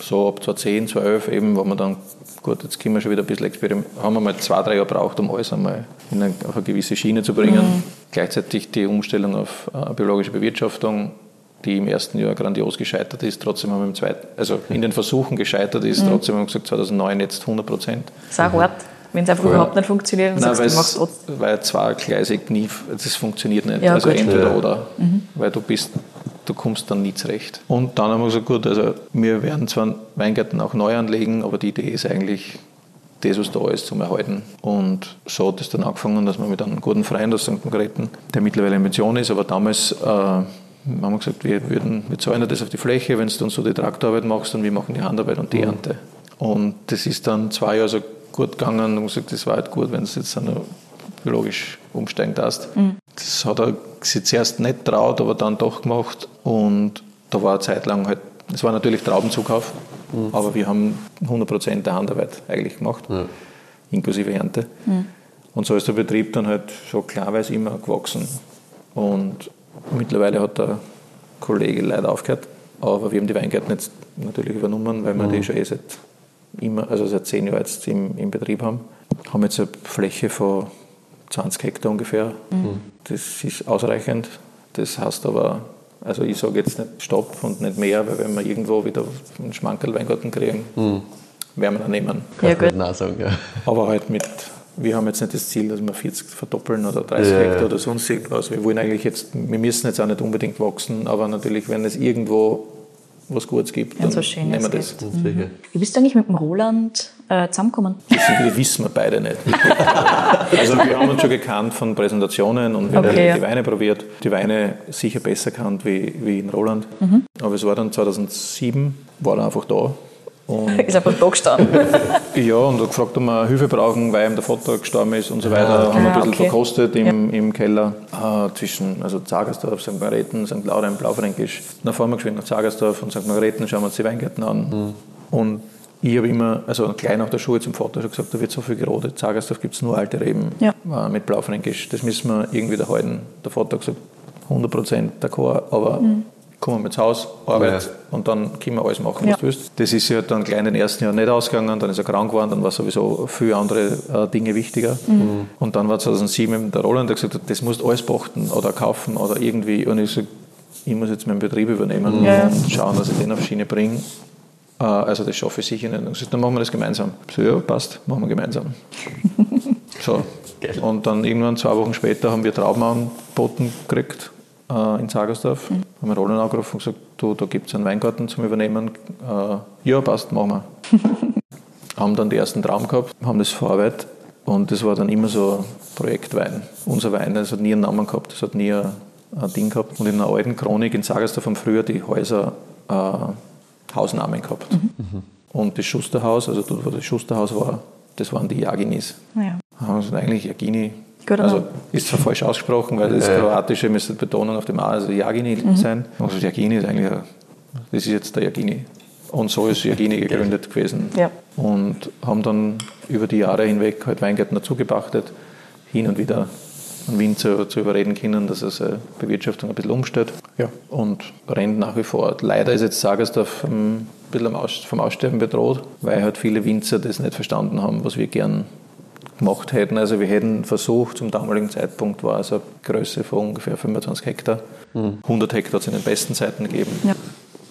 so ab 2010, 2011 eben, wo man dann, gut, jetzt können wir schon wieder ein bisschen experimentieren, haben wir mal zwei, drei Jahre gebraucht, um alles einmal in eine, auf eine gewisse Schiene zu bringen. Mhm. Gleichzeitig die Umstellung auf äh, biologische Bewirtschaftung, die im ersten Jahr grandios gescheitert ist. Trotzdem haben wir im zweiten, also in den Versuchen gescheitert ist, mhm. trotzdem haben wir gesagt, 2009 jetzt 100 Prozent. Das hart. Wenn es einfach ja. überhaupt nicht funktioniert, dann Nein, sagst du, Weil zweigleisig nie, das funktioniert nicht. Ja, also gut. entweder oder. Mhm. Weil du bist, du kommst dann nie zurecht. Und dann haben wir gesagt, gut, also wir werden zwar Weingärten auch neu anlegen, aber die Idee ist eigentlich, das, was da ist, zum Erhalten. Und so hat es dann angefangen, dass wir mit einem guten Freund aus St. Margrethen, der mittlerweile in Pension ist, aber damals äh, haben wir gesagt, wir, würden, wir zahlen das auf die Fläche, wenn du dann so die Traktorarbeit machst und wir machen die Handarbeit und die mhm. Ernte. Und das ist dann zwei Jahre so gut gegangen und gesagt, das war halt gut, wenn du jetzt dann biologisch umsteigen darfst. Mhm. Das hat er sich zuerst nicht traut, aber dann doch gemacht und da war eine Zeit lang halt, es war natürlich Traubenzukauf, mhm. aber wir haben 100% der Handarbeit eigentlich gemacht, ja. inklusive Ernte. Mhm. Und so ist der Betrieb dann halt schon klarweise immer gewachsen. Und mittlerweile hat der Kollege leider aufgehört, aber wir haben die Weingärten jetzt natürlich übernommen, weil wir mhm. die schon eh seit immer, also seit zehn Jahren jetzt im, im Betrieb haben. Haben jetzt eine Fläche von 20 Hektar ungefähr. Mhm. Das ist ausreichend. Das heißt aber, also ich sage jetzt nicht Stopp und nicht mehr, weil wenn wir irgendwo wieder einen Schmankerl-Weingarten kriegen, mhm. werden wir dann nehmen. Ja, gut. Sagen, ja. Aber halt mit, wir haben jetzt nicht das Ziel, dass wir 40 verdoppeln oder 30 ja, Hektar oder sonst irgendwas. Wir wollen eigentlich jetzt, wir müssen jetzt auch nicht unbedingt wachsen, aber natürlich, wenn es irgendwo was Gutes gibt, dann so nehmen wir das. Mhm. Wie bist du eigentlich mit dem Roland äh, zusammengekommen? Das wissen wir beide nicht. *laughs* also wir haben uns schon gekannt von Präsentationen und wir okay, haben ja. die Weine probiert. Die Weine sicher besser kannt wie, wie in Roland. Mhm. Aber es war dann 2007, war er einfach da und ist einfach da gestanden. *laughs* ja, und hat gefragt, ob wir Hilfe brauchen, weil ihm der Vater gestorben ist und so weiter. Ah, haben wir ein bisschen okay. verkostet im, ja. im Keller äh, zwischen also Zagersdorf, St. Margrethen, St. Laura Blaufränkisch. Dann fahren wir geschwind nach Zagersdorf und St. Margrethen, schauen wir uns die Weingärten an. Mhm. Und ich habe immer, also gleich nach der Schule zum Vater schon gesagt, da wird so viel gerodet. Zagersdorf gibt es nur alte Reben ja. äh, mit Blaufränkisch. Das müssen wir irgendwie erhalten. Der Vater hat gesagt, 100 Prozent d'accord, aber mhm kommen wir ins Haus, Arbeit ja. und dann können wir alles machen, was du willst. Das ist ja dann gleich in den ersten Jahren nicht ausgegangen, dann ist er krank geworden, dann war sowieso viele andere äh, Dinge wichtiger. Mhm. Und dann war 2007 der Roland, der gesagt hat, das musst du alles beachten oder kaufen oder irgendwie. Und ich gesagt, ich muss jetzt meinen Betrieb übernehmen mhm. und schauen, dass ich den auf Schiene bringe. Äh, also das schaffe ich sicher nicht. Und gesagt, dann machen wir das gemeinsam. So, ja, passt, machen wir gemeinsam. *laughs* so. Geil. Und dann irgendwann zwei Wochen später haben wir Trauben angeboten gekriegt äh, in Zagersdorf. Mhm. Haben wir Roland angerufen und gesagt, du, da gibt es einen Weingarten zum Übernehmen. Äh, ja, passt, machen wir. *laughs* haben dann die ersten Traum gehabt, haben das verarbeitet und das war dann immer so Projektwein. Unser Wein, das hat nie einen Namen gehabt, das hat nie eine ein Ding gehabt und in einer alten Chronik in Sagersdorf haben früher die Häuser äh, Hausnamen gehabt. Mhm. Und das Schusterhaus, also dort, wo das Schusterhaus war, das waren die Jaginis. Ja. Also eigentlich Jagini, Gut, also ist zwar falsch ausgesprochen, weil das ja. Kroatische müsste Betonung auf dem A, also Jagini mhm. sein. Also Jagini ist eigentlich, das ist jetzt der Jagini. Und so ist Jagini gegründet gewesen. Ja. Und haben dann über die Jahre hinweg halt Weingärten dazu gepachtet, hin und wieder an Wien zu, zu überreden können, dass es eine Bewirtschaftung ein bisschen umstellt. Ja. Und rennt nach wie vor. Leider ist jetzt Sagersdorf ein bisschen vom Aussterben bedroht, weil halt viele Winzer das nicht verstanden haben, was wir gern gemacht hätten. Also wir hätten versucht, zum damaligen Zeitpunkt war es eine Größe von ungefähr 25 Hektar. Mhm. 100 Hektar hat es in den besten Zeiten gegeben. Ja.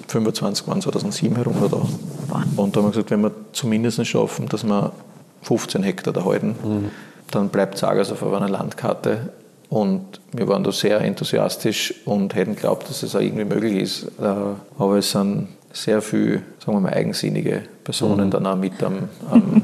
25 waren 2007 herum da. Und da haben wir gesagt, wenn wir zumindest schaffen, dass wir 15 Hektar da halten, mhm. dann bleibt Sagers auf einer Landkarte. Und wir waren da sehr enthusiastisch und hätten geglaubt, dass es auch irgendwie möglich ist. Äh, aber es sind sehr viele, sagen wir mal, eigensinnige Personen mhm. dann auch mit am, am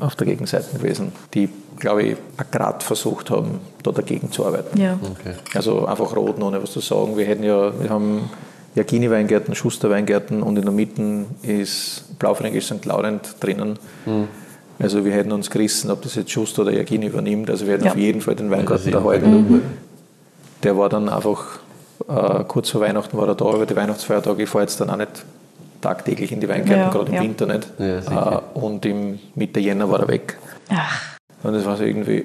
auf der Gegenseite gewesen, die, glaube ich, Grad versucht haben, da dagegen zu arbeiten. Ja. Okay. Also einfach roten, ohne was zu sagen. Wir hätten ja, wir haben Jagini-Weingärten, Schuster-Weingärten und in der Mitte ist Blaufränkisch St. Laurent drinnen. Mhm. Also wir hätten uns gerissen, ob das jetzt Schuster oder Jagini übernimmt. Also wir hätten ja. auf jeden Fall den Weingarten da halten. Mhm. Der war dann einfach, äh, kurz vor Weihnachten war er da, über die Weihnachtsfeiertage. Ich fahre jetzt dann auch nicht tagtäglich in die Weingärten, ja, gerade im ja. Winter nicht. Ja, äh, und im Mitte Jänner war er weg. Ach. Und das war so irgendwie.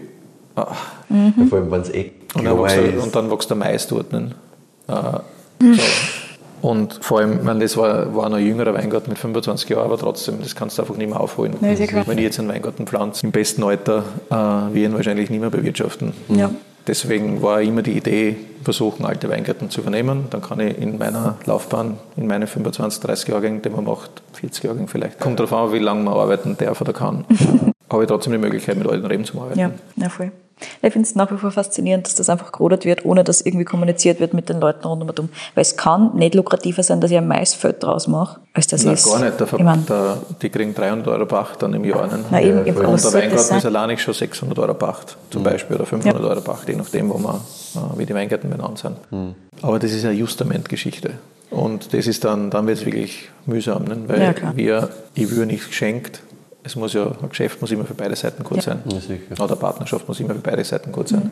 Ah. Mhm. vor allem, wenn es eh und dann, wächst, und dann wächst der Mais dort. Ne? Äh, mhm. so. Und vor allem, ich meine, das war, war noch ein jüngerer Weingarten mit 25 Jahren, aber trotzdem, das kannst du einfach nicht mehr aufholen. Nee, Wenn ich jetzt einen Weingarten pflanze, im besten Alter, äh, wir ihn wahrscheinlich nicht mehr bewirtschaften. Ja. Deswegen war immer die Idee, versuchen, alte Weingärten zu übernehmen. Dann kann ich in meiner Laufbahn, in meinen 25, 30 Jahrgängen, die man macht, 40 Jahrgängen vielleicht, kommt darauf an, wie lange man arbeiten darf oder kann, *laughs* habe ich trotzdem die Möglichkeit, mit alten Reben zu arbeiten. Ja, ja voll. Ich finde es nach wie vor faszinierend, dass das einfach gerodert wird, ohne dass irgendwie kommuniziert wird mit den Leuten rund um. Weil es kann nicht lukrativer sein, dass ich ein Maisfeld draus mache, als das Nein, ist. gar nicht. Der, ich mein, der, die kriegen 300 Euro Pacht dann im Jahr. Einen. Nein, eben, ja, und der Weingarten ist allein schon 600 Euro Pacht zum mhm. Beispiel oder 500 ja. Euro Pacht, je nachdem, wo man, wie die Weingärten benannt sind. Mhm. Aber das ist eine Justamentgeschichte. Und das ist dann, dann wird es wirklich mühsam, ne? weil ja, wir, ich würde nichts geschenkt, es muss ja, ein Geschäft muss immer für beide Seiten gut ja. sein. Ja. Oder Partnerschaft muss immer für beide Seiten gut sein. Mhm.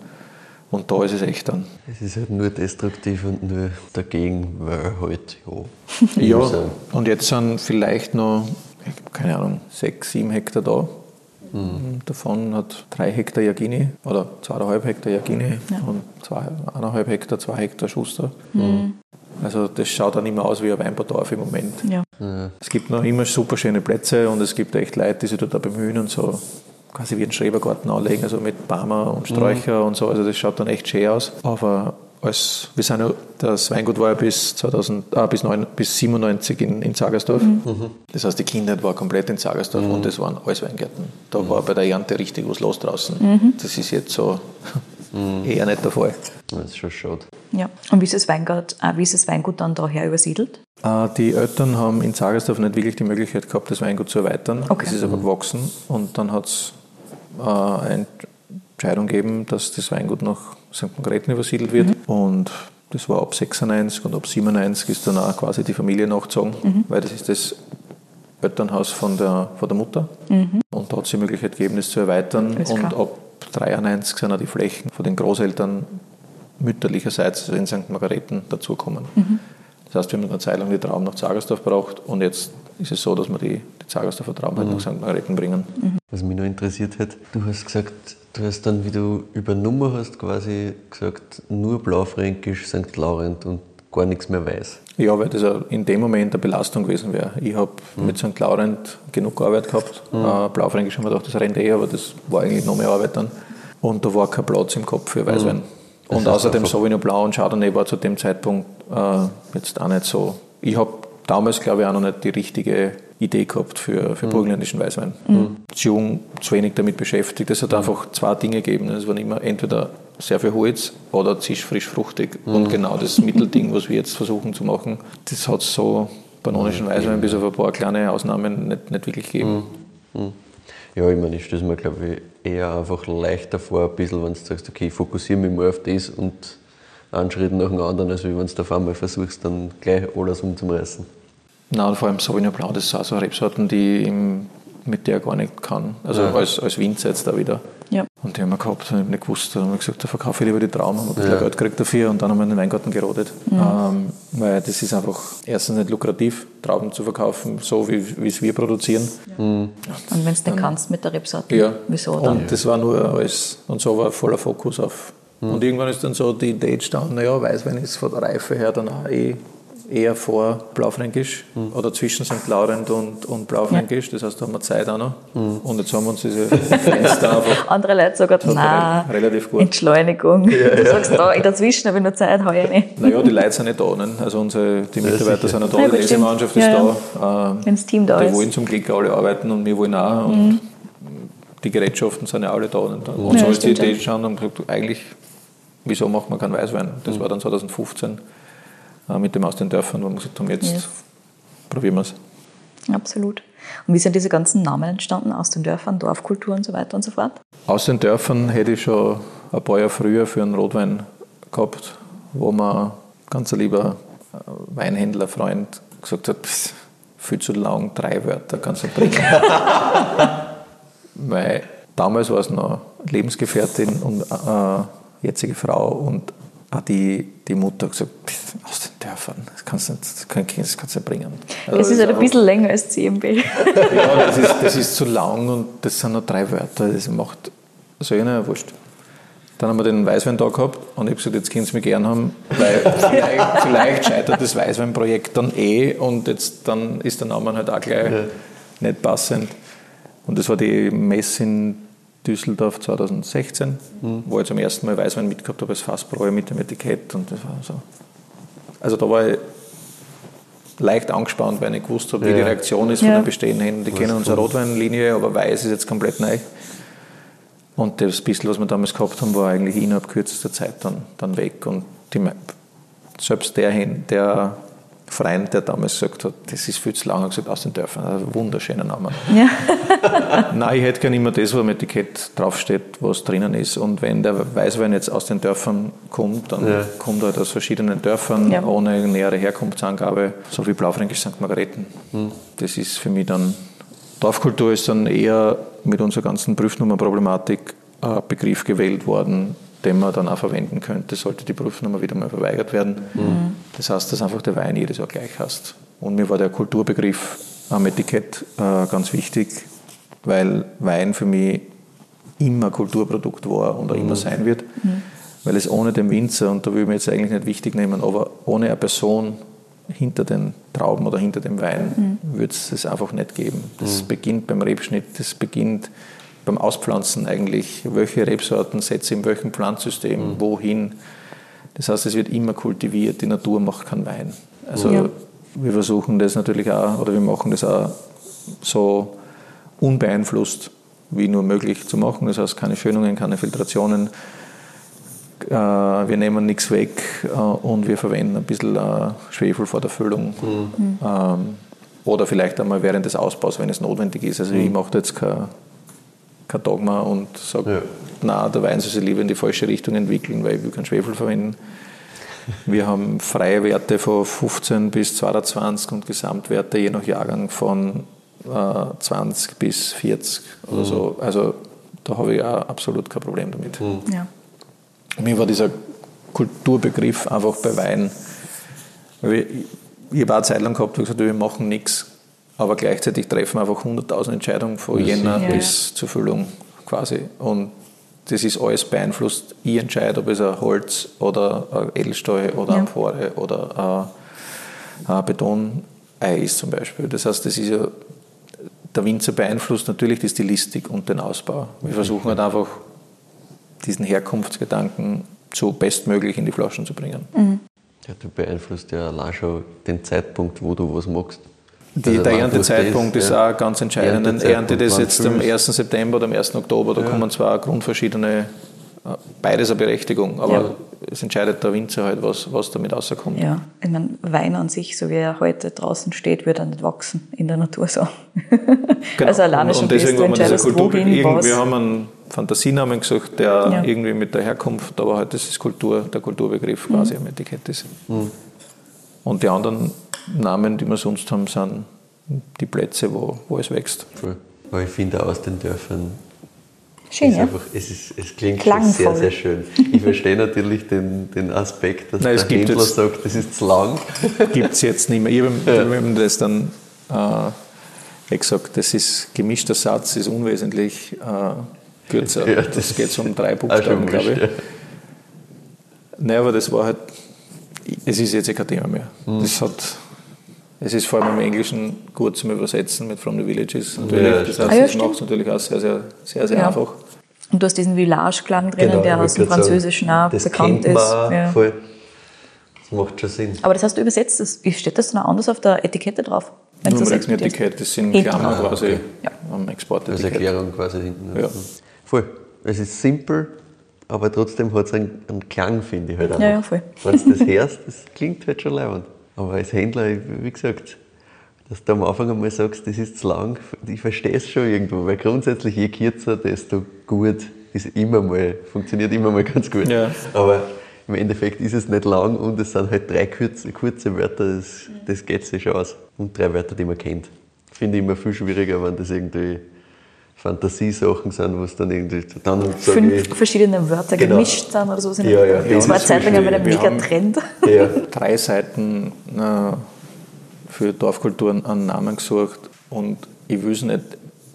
Und da ist es echt dann. Es ist halt nur destruktiv und nur dagegen, weil halt, ja. *laughs* ja, und jetzt sind vielleicht noch, keine Ahnung, sechs, sieben Hektar da. Mhm. Davon hat drei Hektar Jagini oder zweieinhalb Hektar Jagini ja. und zwei, eineinhalb Hektar, zwei Hektar Schuster. Mhm. Also das schaut dann immer aus wie ein Weinbaudorf im Moment. Ja. Ja. Es gibt noch immer super schöne Plätze und es gibt echt Leute, die sich da bemühen und so quasi wie einen Schrebergarten anlegen, also mit Barmer und Sträucher mhm. und so. Also das schaut dann echt schön aus. Aber als, wir sind ja, das Weingut war ja bis, 2000, ah, bis, 9, bis 97 in, in Zagersdorf. Mhm. mhm. Das heißt, die Kindheit war komplett in Zagersdorf mhm. und das waren alles Weingärten. Da mhm. war bei der Ernte richtig was los draußen. Mhm. Das ist jetzt so eher nicht der Fall. Das ist schon schade. Ja. Und wie ist das Weingut, äh, wie ist das Weingut dann daher übersiedelt? Äh, die Eltern haben in Zagersdorf nicht wirklich die Möglichkeit gehabt, das Weingut zu erweitern. Okay. Es ist aber gewachsen und dann hat es äh, eine Entscheidung gegeben, dass das Weingut nach St. Margrethen übersiedelt wird. Mhm. Und das war ab 96 und ab 97 ist dann auch quasi die Familie nachgezogen, mhm. weil das ist das Elternhaus von der, von der Mutter. Mhm. Und da hat es die Möglichkeit gegeben, das zu erweitern. Und ab 93 sind auch die Flächen von den Großeltern mütterlicherseits also in St. Margareten dazukommen. Mhm. Das heißt, wir haben eine Zeit lang die Trauben nach Zagersdorf braucht und jetzt ist es so, dass wir die, die Zagersdorfer Trauben halt mhm. nach St. Margareten bringen. Mhm. Was mich noch interessiert hat, du hast gesagt, du hast dann, wie du übernommen hast, quasi gesagt, nur Blaufränkisch, St. Laurent und gar nichts mehr weiß. Ja, weil das in dem Moment eine Belastung gewesen wäre. Ich habe mhm. mit St. Laurent genug Arbeit gehabt. Mhm. Äh, Blaufränkisch haben wir gedacht, das rennt eh, aber das war eigentlich noch mehr Arbeit dann. Und da war kein Platz im Kopf für Weißwein. Mhm. Und außerdem Sauvignon Blanc und Chardonnay war zu dem Zeitpunkt äh, jetzt auch nicht so. Ich habe damals, glaube ich, auch noch nicht die richtige Idee gehabt für, für mhm. burgenländischen Weißwein. Mhm. Zu jung, zu wenig damit beschäftigt. Es hat mhm. einfach zwei Dinge gegeben. Es waren immer entweder sehr viel Holz oder zisch frisch fruchtig. Mhm. Und genau das Mittelding, was wir jetzt versuchen zu machen, das hat es so banonischen mhm. Weißwein bis auf ein paar kleine Ausnahmen nicht, nicht wirklich gegeben. Mhm. Ja, ich meine, ich stelle mir, glaube ich, eher einfach leichter vor, ein bisschen, wenn du sagst, okay, ich fokussiere mich mal auf das und einen Schritt nach dem anderen, als wenn du auf einmal versuchst, dann gleich alles umzureißen. Nein, und vor allem Sauvignon Blanc, das sind so Rebsorten, die ich mit der gar nicht kann. Also ja. als, als Winzer jetzt da wieder. Ja. Und die haben wir gehabt, und ich nicht gewusst, dann haben wir gesagt, da verkaufe ich lieber die Trauben, haben ein bisschen ja. Geld gekriegt dafür und dann haben wir in den Weingarten gerodet. Ähm, weil das ist einfach erstens nicht lukrativ, Trauben zu verkaufen, so wie, wie es wir produzieren. Ja. Mhm. Und wenn du nicht kannst mit der Rebsorte, ja. wieso dann? Und das war nur alles, und so war voller Fokus auf. Mhm. Und irgendwann ist dann so die Idee entstanden, naja, Weißwein ist von der Reife her dann auch eh eher vor Blaufränkisch mhm. oder zwischen St. Laurent und, und Blaufränkisch. Ja. Das heißt, da haben wir Zeit auch noch. Mhm. Und jetzt haben wir uns diese *laughs* Fenster *laughs* einfach. Andere Leute sagen, nein, relativ gut. Entschleunigung. Ja, du sagst, da in dazwischen habe ich noch Zeit, ich nicht. Naja, die Leute sind nicht da. Ne? Also unsere, die Mitarbeiter sind nicht da, die Lesemannschaft ist da. Ähm, Wenn das Team da die ist. Die wollen zum Glück alle arbeiten und wir wollen auch. Und mhm. die Gerätschaften sind ja alle da. Und, und so ist die Idee schon und gesagt, eigentlich, wieso macht man keinen Weißwein? Das mhm. war dann 2015 äh, mit dem aus den Dörfern, wo wir gesagt haben, jetzt yes. probieren wir es. Absolut. Und wie sind diese ganzen Namen entstanden aus den Dörfern, Dorfkultur und so weiter und so fort? Aus den Dörfern hätte ich schon ein paar Jahre früher für einen Rotwein gehabt, wo man ganz ein lieber äh, Weinhändlerfreund gesagt hat, pss, viel zu lang, drei Wörter kannst du bringen. *laughs* Weil damals war es noch Lebensgefährtin und äh, jetzige Frau und hat die, die Mutter gesagt, aus den Dörfern, das kannst du nicht, das kannst, das kannst du nicht bringen. Also das ist halt ein bisschen länger als CMB. *laughs* ja, das ist, das ist zu lang und das sind nur drei Wörter, das macht so einer wurscht. Dann haben wir den Weißwein da gehabt und ich habe gesagt, jetzt können Sie mich gern haben, weil *laughs* vielleicht, vielleicht scheitert das Weißweinprojekt dann eh und jetzt dann ist der Name halt auch gleich ja. nicht passend. Und das war die Messe in Düsseldorf 2016, mhm. wo ich zum ersten Mal Weißwein mitgehabt habe als Fassbrauer mit dem Etikett. Und das war so. Also da war ich leicht angespannt, weil ich gewusst habe, wie ja. die Reaktion ist von den bestehenden Händen. Die kennen unsere Rotweinlinie, aber Weiß ist jetzt komplett neu. Und das bisschen, was wir damals gehabt haben, war eigentlich innerhalb kürzester Zeit dann, dann weg. Und die, selbst der, der Freund, der damals gesagt hat, das ist viel zu lange, gesagt, aus den Dörfern, ein wunderschöner Name. Ja. *laughs* Nein, ich hätte gerne immer das, wo am Etikett draufsteht, was drinnen ist. Und wenn der Weißwein jetzt aus den Dörfern kommt, dann ja. kommt er aus verschiedenen Dörfern, ja. ohne nähere Herkunftsangabe, so wie Blaufränkisch St. Margareten. Mhm. Das ist für mich dann, Dorfkultur ist dann eher mit unserer ganzen Prüfnummerproblematik ein Begriff gewählt worden, den man dann auch verwenden könnte, sollte die Prüfnummer wieder mal verweigert werden. Mhm. Das heißt, dass einfach der Wein jedes Jahr gleich hast. Und mir war der Kulturbegriff am Etikett äh, ganz wichtig, weil Wein für mich immer Kulturprodukt war und auch mhm. immer sein wird. Mhm. Weil es ohne den Winzer, und da will ich mir jetzt eigentlich nicht wichtig nehmen, aber ohne eine Person hinter den Trauben oder hinter dem Wein mhm. würde es es einfach nicht geben. Das mhm. beginnt beim Rebschnitt, das beginnt beim Auspflanzen eigentlich, welche Rebsorten setze ich in welchem Pflanzsystem, mhm. wohin. Das heißt, es wird immer kultiviert, die Natur macht keinen Wein. Also ja. wir versuchen das natürlich auch, oder wir machen das auch so unbeeinflusst wie nur möglich zu machen. Das heißt, keine Schönungen, keine Filtrationen. Äh, wir nehmen nichts weg äh, und wir verwenden ein bisschen äh, Schwefel vor der Füllung. Mhm. Ähm, oder vielleicht einmal während des Ausbaus, wenn es notwendig ist. Also mhm. ich mache jetzt keine kein Dogma und sage, ja. na, der Wein soll sich lieber in die falsche Richtung entwickeln, weil ich will keinen Schwefel verwenden. Wir haben freie Werte von 15 bis 22 und Gesamtwerte je nach Jahrgang von äh, 20 bis 40 oder mhm. so. Also da habe ich auch absolut kein Problem damit. Mhm. Ja. Mir war dieser Kulturbegriff einfach bei Wein. Ich, ich habe auch eine Zeit lang gehabt, wo ich gesagt wir machen nichts aber gleichzeitig treffen wir einfach 100.000 Entscheidungen von Jänner ja. bis zur Füllung quasi. Und das ist alles beeinflusst. Ich entscheide, ob es ein Holz oder ein Edelstahl oder ja. Amphore oder ein, ein Betonei ist zum Beispiel. Das heißt, das ist ja, der Winzer beeinflusst natürlich die Stilistik und den Ausbau. Wir versuchen halt einfach, diesen Herkunftsgedanken so bestmöglich in die Flaschen zu bringen. Mhm. Ja, du beeinflusst ja allein schon den Zeitpunkt, wo du was magst. Die, also der Erntezeitpunkt ist ja. auch ganz entscheidend. Ernte das jetzt am 1. September oder am 1. Oktober, da ja. kommen zwar grundverschiedene, äh, beides eine Berechtigung, aber ja. es entscheidet der Winzer halt, was, was damit rauskommt. Ja, ich meine, Wein an sich, so wie er heute draußen steht, wird er nicht wachsen in der Natur so. Genau. Also alleine schon und deswegen haben wir diese Kultur, wir haben einen Fantasienamen gesucht, der Ja. irgendwie mit der Herkunft, aber halt das ist Kultur, der Kulturbegriff quasi am Etikett ist. Und die anderen Namen, die wir sonst haben, sind die Plätze, wo, wo es wächst. Voll. Aber ich finde auch aus den Dörfern, Schön, ist ja? einfach, es, ist, es klingt schon sehr, Klangvoll. sehr schön. Ich verstehe natürlich den, den Aspekt, dass Nein, es der Händler jetzt- sagt, das ist zu lang. Gibt es jetzt nicht mehr. Ich habe ihm das dann äh, gesagt, das ist gemischter Satz, ist unwesentlich äh, kürzer. Ja, das das geht um drei Buchstaben, glaube ich. ja. Nein, aber das war halt, es ist jetzt eh kein Thema mehr. Mhm. Das hat, es ist vor allem im Englischen gut zum Übersetzen mit From the Villages. Natürlich. Ja, das heißt, Ah, ja, das macht es natürlich auch sehr, sehr, sehr, sehr Ja. einfach. Und du hast diesen Village-Klang drinnen, der Genau, ich aus dem Französischen auch sagen, das bekannt kennt man ist. auch Ja. voll. Das macht schon Sinn. Aber das hast du übersetzt. Das, wie steht das dann auch anders auf der Etikette drauf? Wenn Nur das exportierst? Etikett, das sind Hinten. Klammer Ah, quasi okay. Ja. am Als Exportetikett. Erklärung quasi hinten. Ja. Voll. Es ist simpel, aber trotzdem hat es einen, einen Klang, finde ich halt auch. Ja, ja, voll. Wenn du das hörst, das klingt halt schon leibend. Aber als Händler, wie gesagt, dass du am Anfang einmal sagst, das ist zu lang, ich verstehe es schon irgendwo, weil grundsätzlich je kürzer, desto gut ist immer mal, funktioniert immer mal ganz gut. Ja. Aber im Endeffekt ist es nicht lang und es sind halt drei kurze, kurze Wörter, das, das geht sich schon aus. Und drei Wörter, die man kennt. Finde ich immer viel schwieriger, wenn das irgendwie Fantasiesachen sind, wo es dann irgendwie dann sag Fünf ich, verschiedene Wörter Genau. gemischt sind oder so. Sind Ja, ja. Das Ja, war eine Zeit lang aber ein mega Trend. ja, *laughs* drei Seiten äh, für Dorfkulturen einen Namen gesucht und ich will es nicht,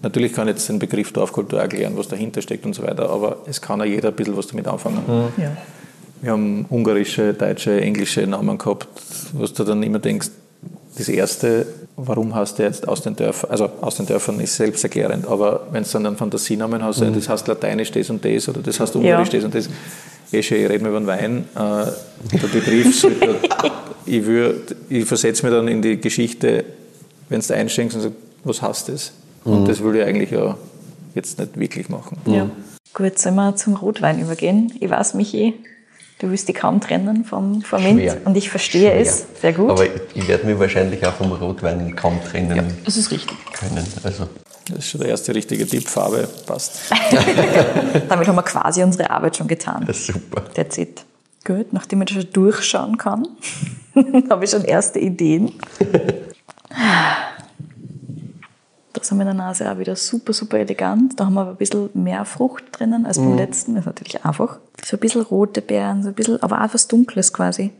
natürlich kann ich jetzt den Begriff Dorfkultur erklären, was dahinter steckt und so weiter, aber es kann auch jeder ein bisschen was damit anfangen. Ja. Wir haben ungarische, deutsche, englische Namen gehabt, was du dann immer denkst, das erste, warum hast du jetzt aus den Dörfern, also aus den Dörfern ist selbsterklärend, aber wenn du dann einen Fantasienamen hast, das heißt lateinisch das und das oder das heißt ungarisch Ja. das und das, eh schon, ich rede mal über den Wein, äh, der Begriff, *laughs* ich, würd- ich versetze mich dann in die Geschichte, wenn du einsteigst und sagst, was heißt das? Und das will ich eigentlich ja jetzt nicht wirklich machen. Ja. Gut, sollen wir zum Rotwein übergehen? Ich weiß, Michi, du willst dich kaum trennen vom, vom Mint Schwer. und ich verstehe Schwer. es sehr gut. Aber ich, ich werde mich wahrscheinlich auch vom Rotwein kaum trennen das ist richtig. können. Also, Das ist schon der erste richtige Tipp, Farbe passt. *laughs* Damit haben wir quasi unsere Arbeit schon getan. das ist super. That's it. Gut, nachdem ich das schon durchschauen kann, *laughs* habe ich schon erste Ideen. Das haben wir in der Nase auch wieder super, super elegant. Da haben wir aber ein bisschen mehr Frucht drinnen als Mhm. beim letzten. Das ist natürlich einfach. So ein bisschen rote Beeren, so ein bisschen, aber auch was Dunkles quasi.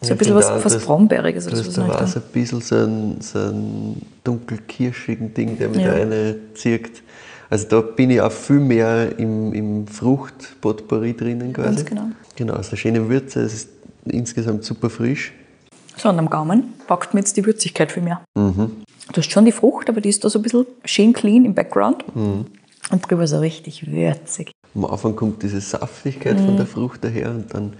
So ein bisschen was, was das- Brombeeriges oder hast so. der so ein bisschen so ein, so ein dunkelkirschigen Ding, der mit Ja. ja. zieht. Also da bin ich auch viel mehr im, im Fruchtpotpourri drinnen quasi. Ganz genau. Genau, also eine schöne Würze, es ist insgesamt super frisch. So, und am Gaumen packt mir jetzt die Würzigkeit viel mehr. Mhm. Du hast schon die Frucht, aber die ist da so ein bisschen schön clean im Background. Mhm. Und drüber so richtig würzig. Am Anfang kommt diese Saftigkeit Mhm. von der Frucht daher und dann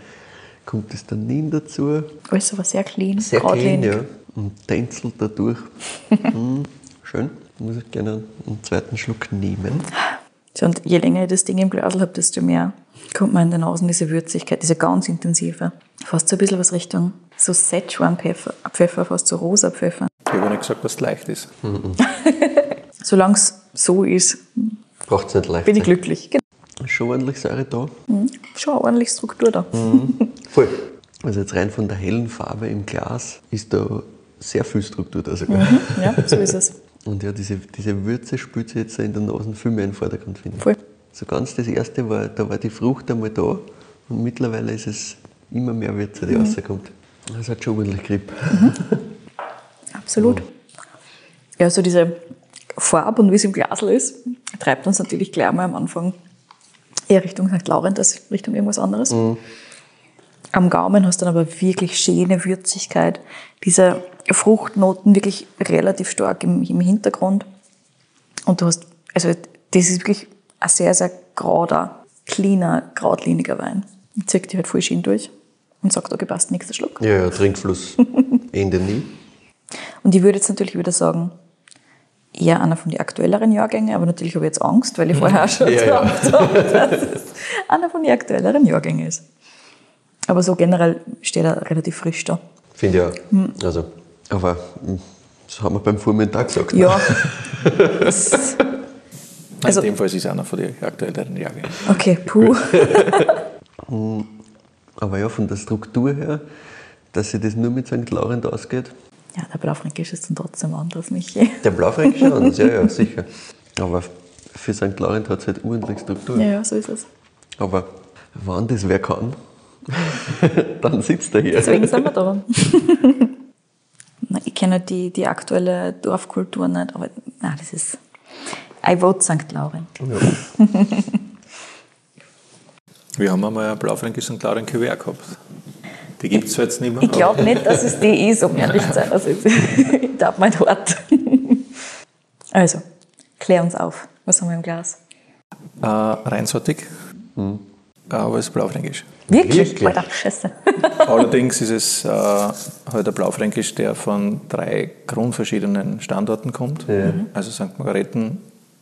kommt das Tannin dazu. Alles aber sehr clean, Sehr clean, ja. Und tänzelt dadurch. *laughs* mm, schön. Muss ich gerne einen zweiten Schluck nehmen. So, und je länger ich das Ding im Glas habe, desto mehr kommt man in den Nasen diese Würzigkeit, diese ganz intensive. Fast so ein bisschen was Richtung so Szechuan-Pfeffer, Pfeffer, fast so rosa Pfeffer. Ich habe nicht gesagt, dass es leicht ist. *laughs* Solange es so ist, Braucht es nicht leicht. bin ich glücklich. Genau. Schon ordentlich Säure da. Schon eine ordentlich Struktur da. *laughs* Voll. Also jetzt rein von der hellen Farbe im Glas ist da sehr viel Struktur da sogar. Ja, so ist es. *laughs* Und ja, diese, diese Würze spürt sich jetzt in der Nase viel mehr in den Vordergrund, finde ich. Voll. So ganz das erste war, da war die Frucht einmal da und mittlerweile ist es immer mehr Würze, die rauskommt. Das hat schon ordentlich Grip. Absolut. Ja, so diese Farbe und wie es im Glas ist, treibt uns natürlich gleich mal am Anfang eher Richtung St. Laurent als Richtung irgendwas anderes. Am Gaumen hast du dann aber wirklich schöne Würzigkeit. Diese Fruchtnoten wirklich relativ stark im, im Hintergrund. Und du hast, also das ist wirklich ein sehr, sehr gerader, cleaner, geradliniger Wein. Zieht dich halt voll schön durch und sagt, okay, passt, nächster Schluck. Ja, ja, Trinkfluss *laughs* Ende nie. Und ich würde jetzt natürlich wieder sagen, eher einer von den aktuelleren Jahrgängen, aber natürlich habe ich jetzt Angst, weil ich vorher auch schon *laughs* Ja, ja. gesagt habe, dass es einer von den aktuelleren Jahrgängen ist. Aber so generell steht er relativ frisch da. Finde ich auch. Also, aber mm, das haben wir beim Vormittag gesagt. Ja, *laughs* das Also, in dem Fall ist es einer von den aktuellen Jahrgängen. Okay, puh. Aber ja, von der Struktur her, dass sich das nur mit St. Laurent ausgeht. Ja, der Blaufränkisch ist dann trotzdem anders, Michi. Der Blaufränkisch ist anders, ja, ja, sicher. Aber für St. Laurent hat es halt ordentlich Struktur. Ja, ja, so ist es. Aber wann das wer kann, *laughs* dann sitzt er hier. Deswegen sind wir da. *laughs* ich kenne die, die aktuelle Dorfkultur nicht, aber nein, das ist. I vote St. Laurent. Ja. Wir haben einmal ein Blaufränkisch St. Laurent Kuvert gehabt. Die gibt es jetzt nicht mehr. Ich glaube nicht, dass es die ist, um ehrlich zu sein. Also, *laughs* ich darf mein Wort. Also, klär uns auf. Was haben wir im Glas? Äh, reinsortig, mhm. aber es ist Blaufränkisch. Wirklich? Wirklich? Alter, Scheiße. *laughs* Allerdings ist es äh, halt ein Blaufränkisch, der von drei grundverschiedenen Standorten kommt. Ja. Also St. Margareten,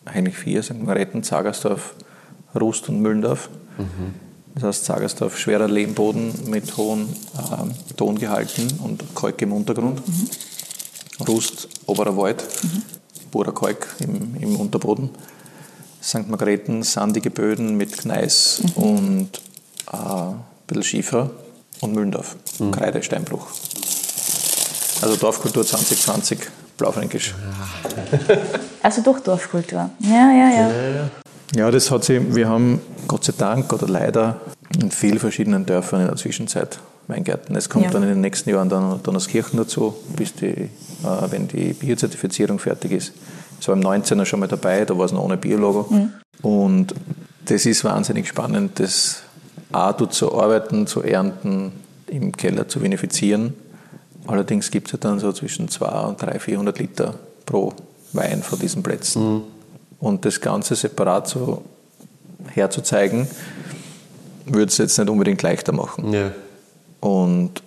eigentlich vier, St. Margareten, Zagersdorf, Rust und Müllendorf. Mhm. Das heißt, Zagersdorf, schwerer Lehmboden mit hohen äh, Tongehalten und Kalk im Untergrund. Mhm. Rust, oberer Wald, mhm. purer Kalk im, im Unterboden. St. Margareten, sandige Böden mit Gneis mhm. und äh, ein bisschen Schiefer und Müllendorf, mhm. Kreide, Steinbruch. Also Dorfkultur 2020, Blaufränkisch. Also doch Dorfkultur. Ja, ja, ja. ja, ja das hat sich, wir haben Gott sei Dank oder leider in vielen verschiedenen Dörfern in der Zwischenzeit Weingärten. Es kommt ja. dann in den nächsten Jahren dann Donnerskirchen dazu, bis die, äh, wenn die Biozertifizierung fertig ist. Es war im 19er schon mal dabei, da war es noch ohne Biologo. Mhm. Und das ist wahnsinnig spannend, das auch zu arbeiten, zu ernten, im Keller zu vinifizieren. Allerdings gibt es ja dann so zwischen 200 und 300, 400 Liter pro Wein von diesen Plätzen. Mhm. Und das Ganze separat so herzuzeigen, würde es jetzt nicht unbedingt leichter machen. Ja. Und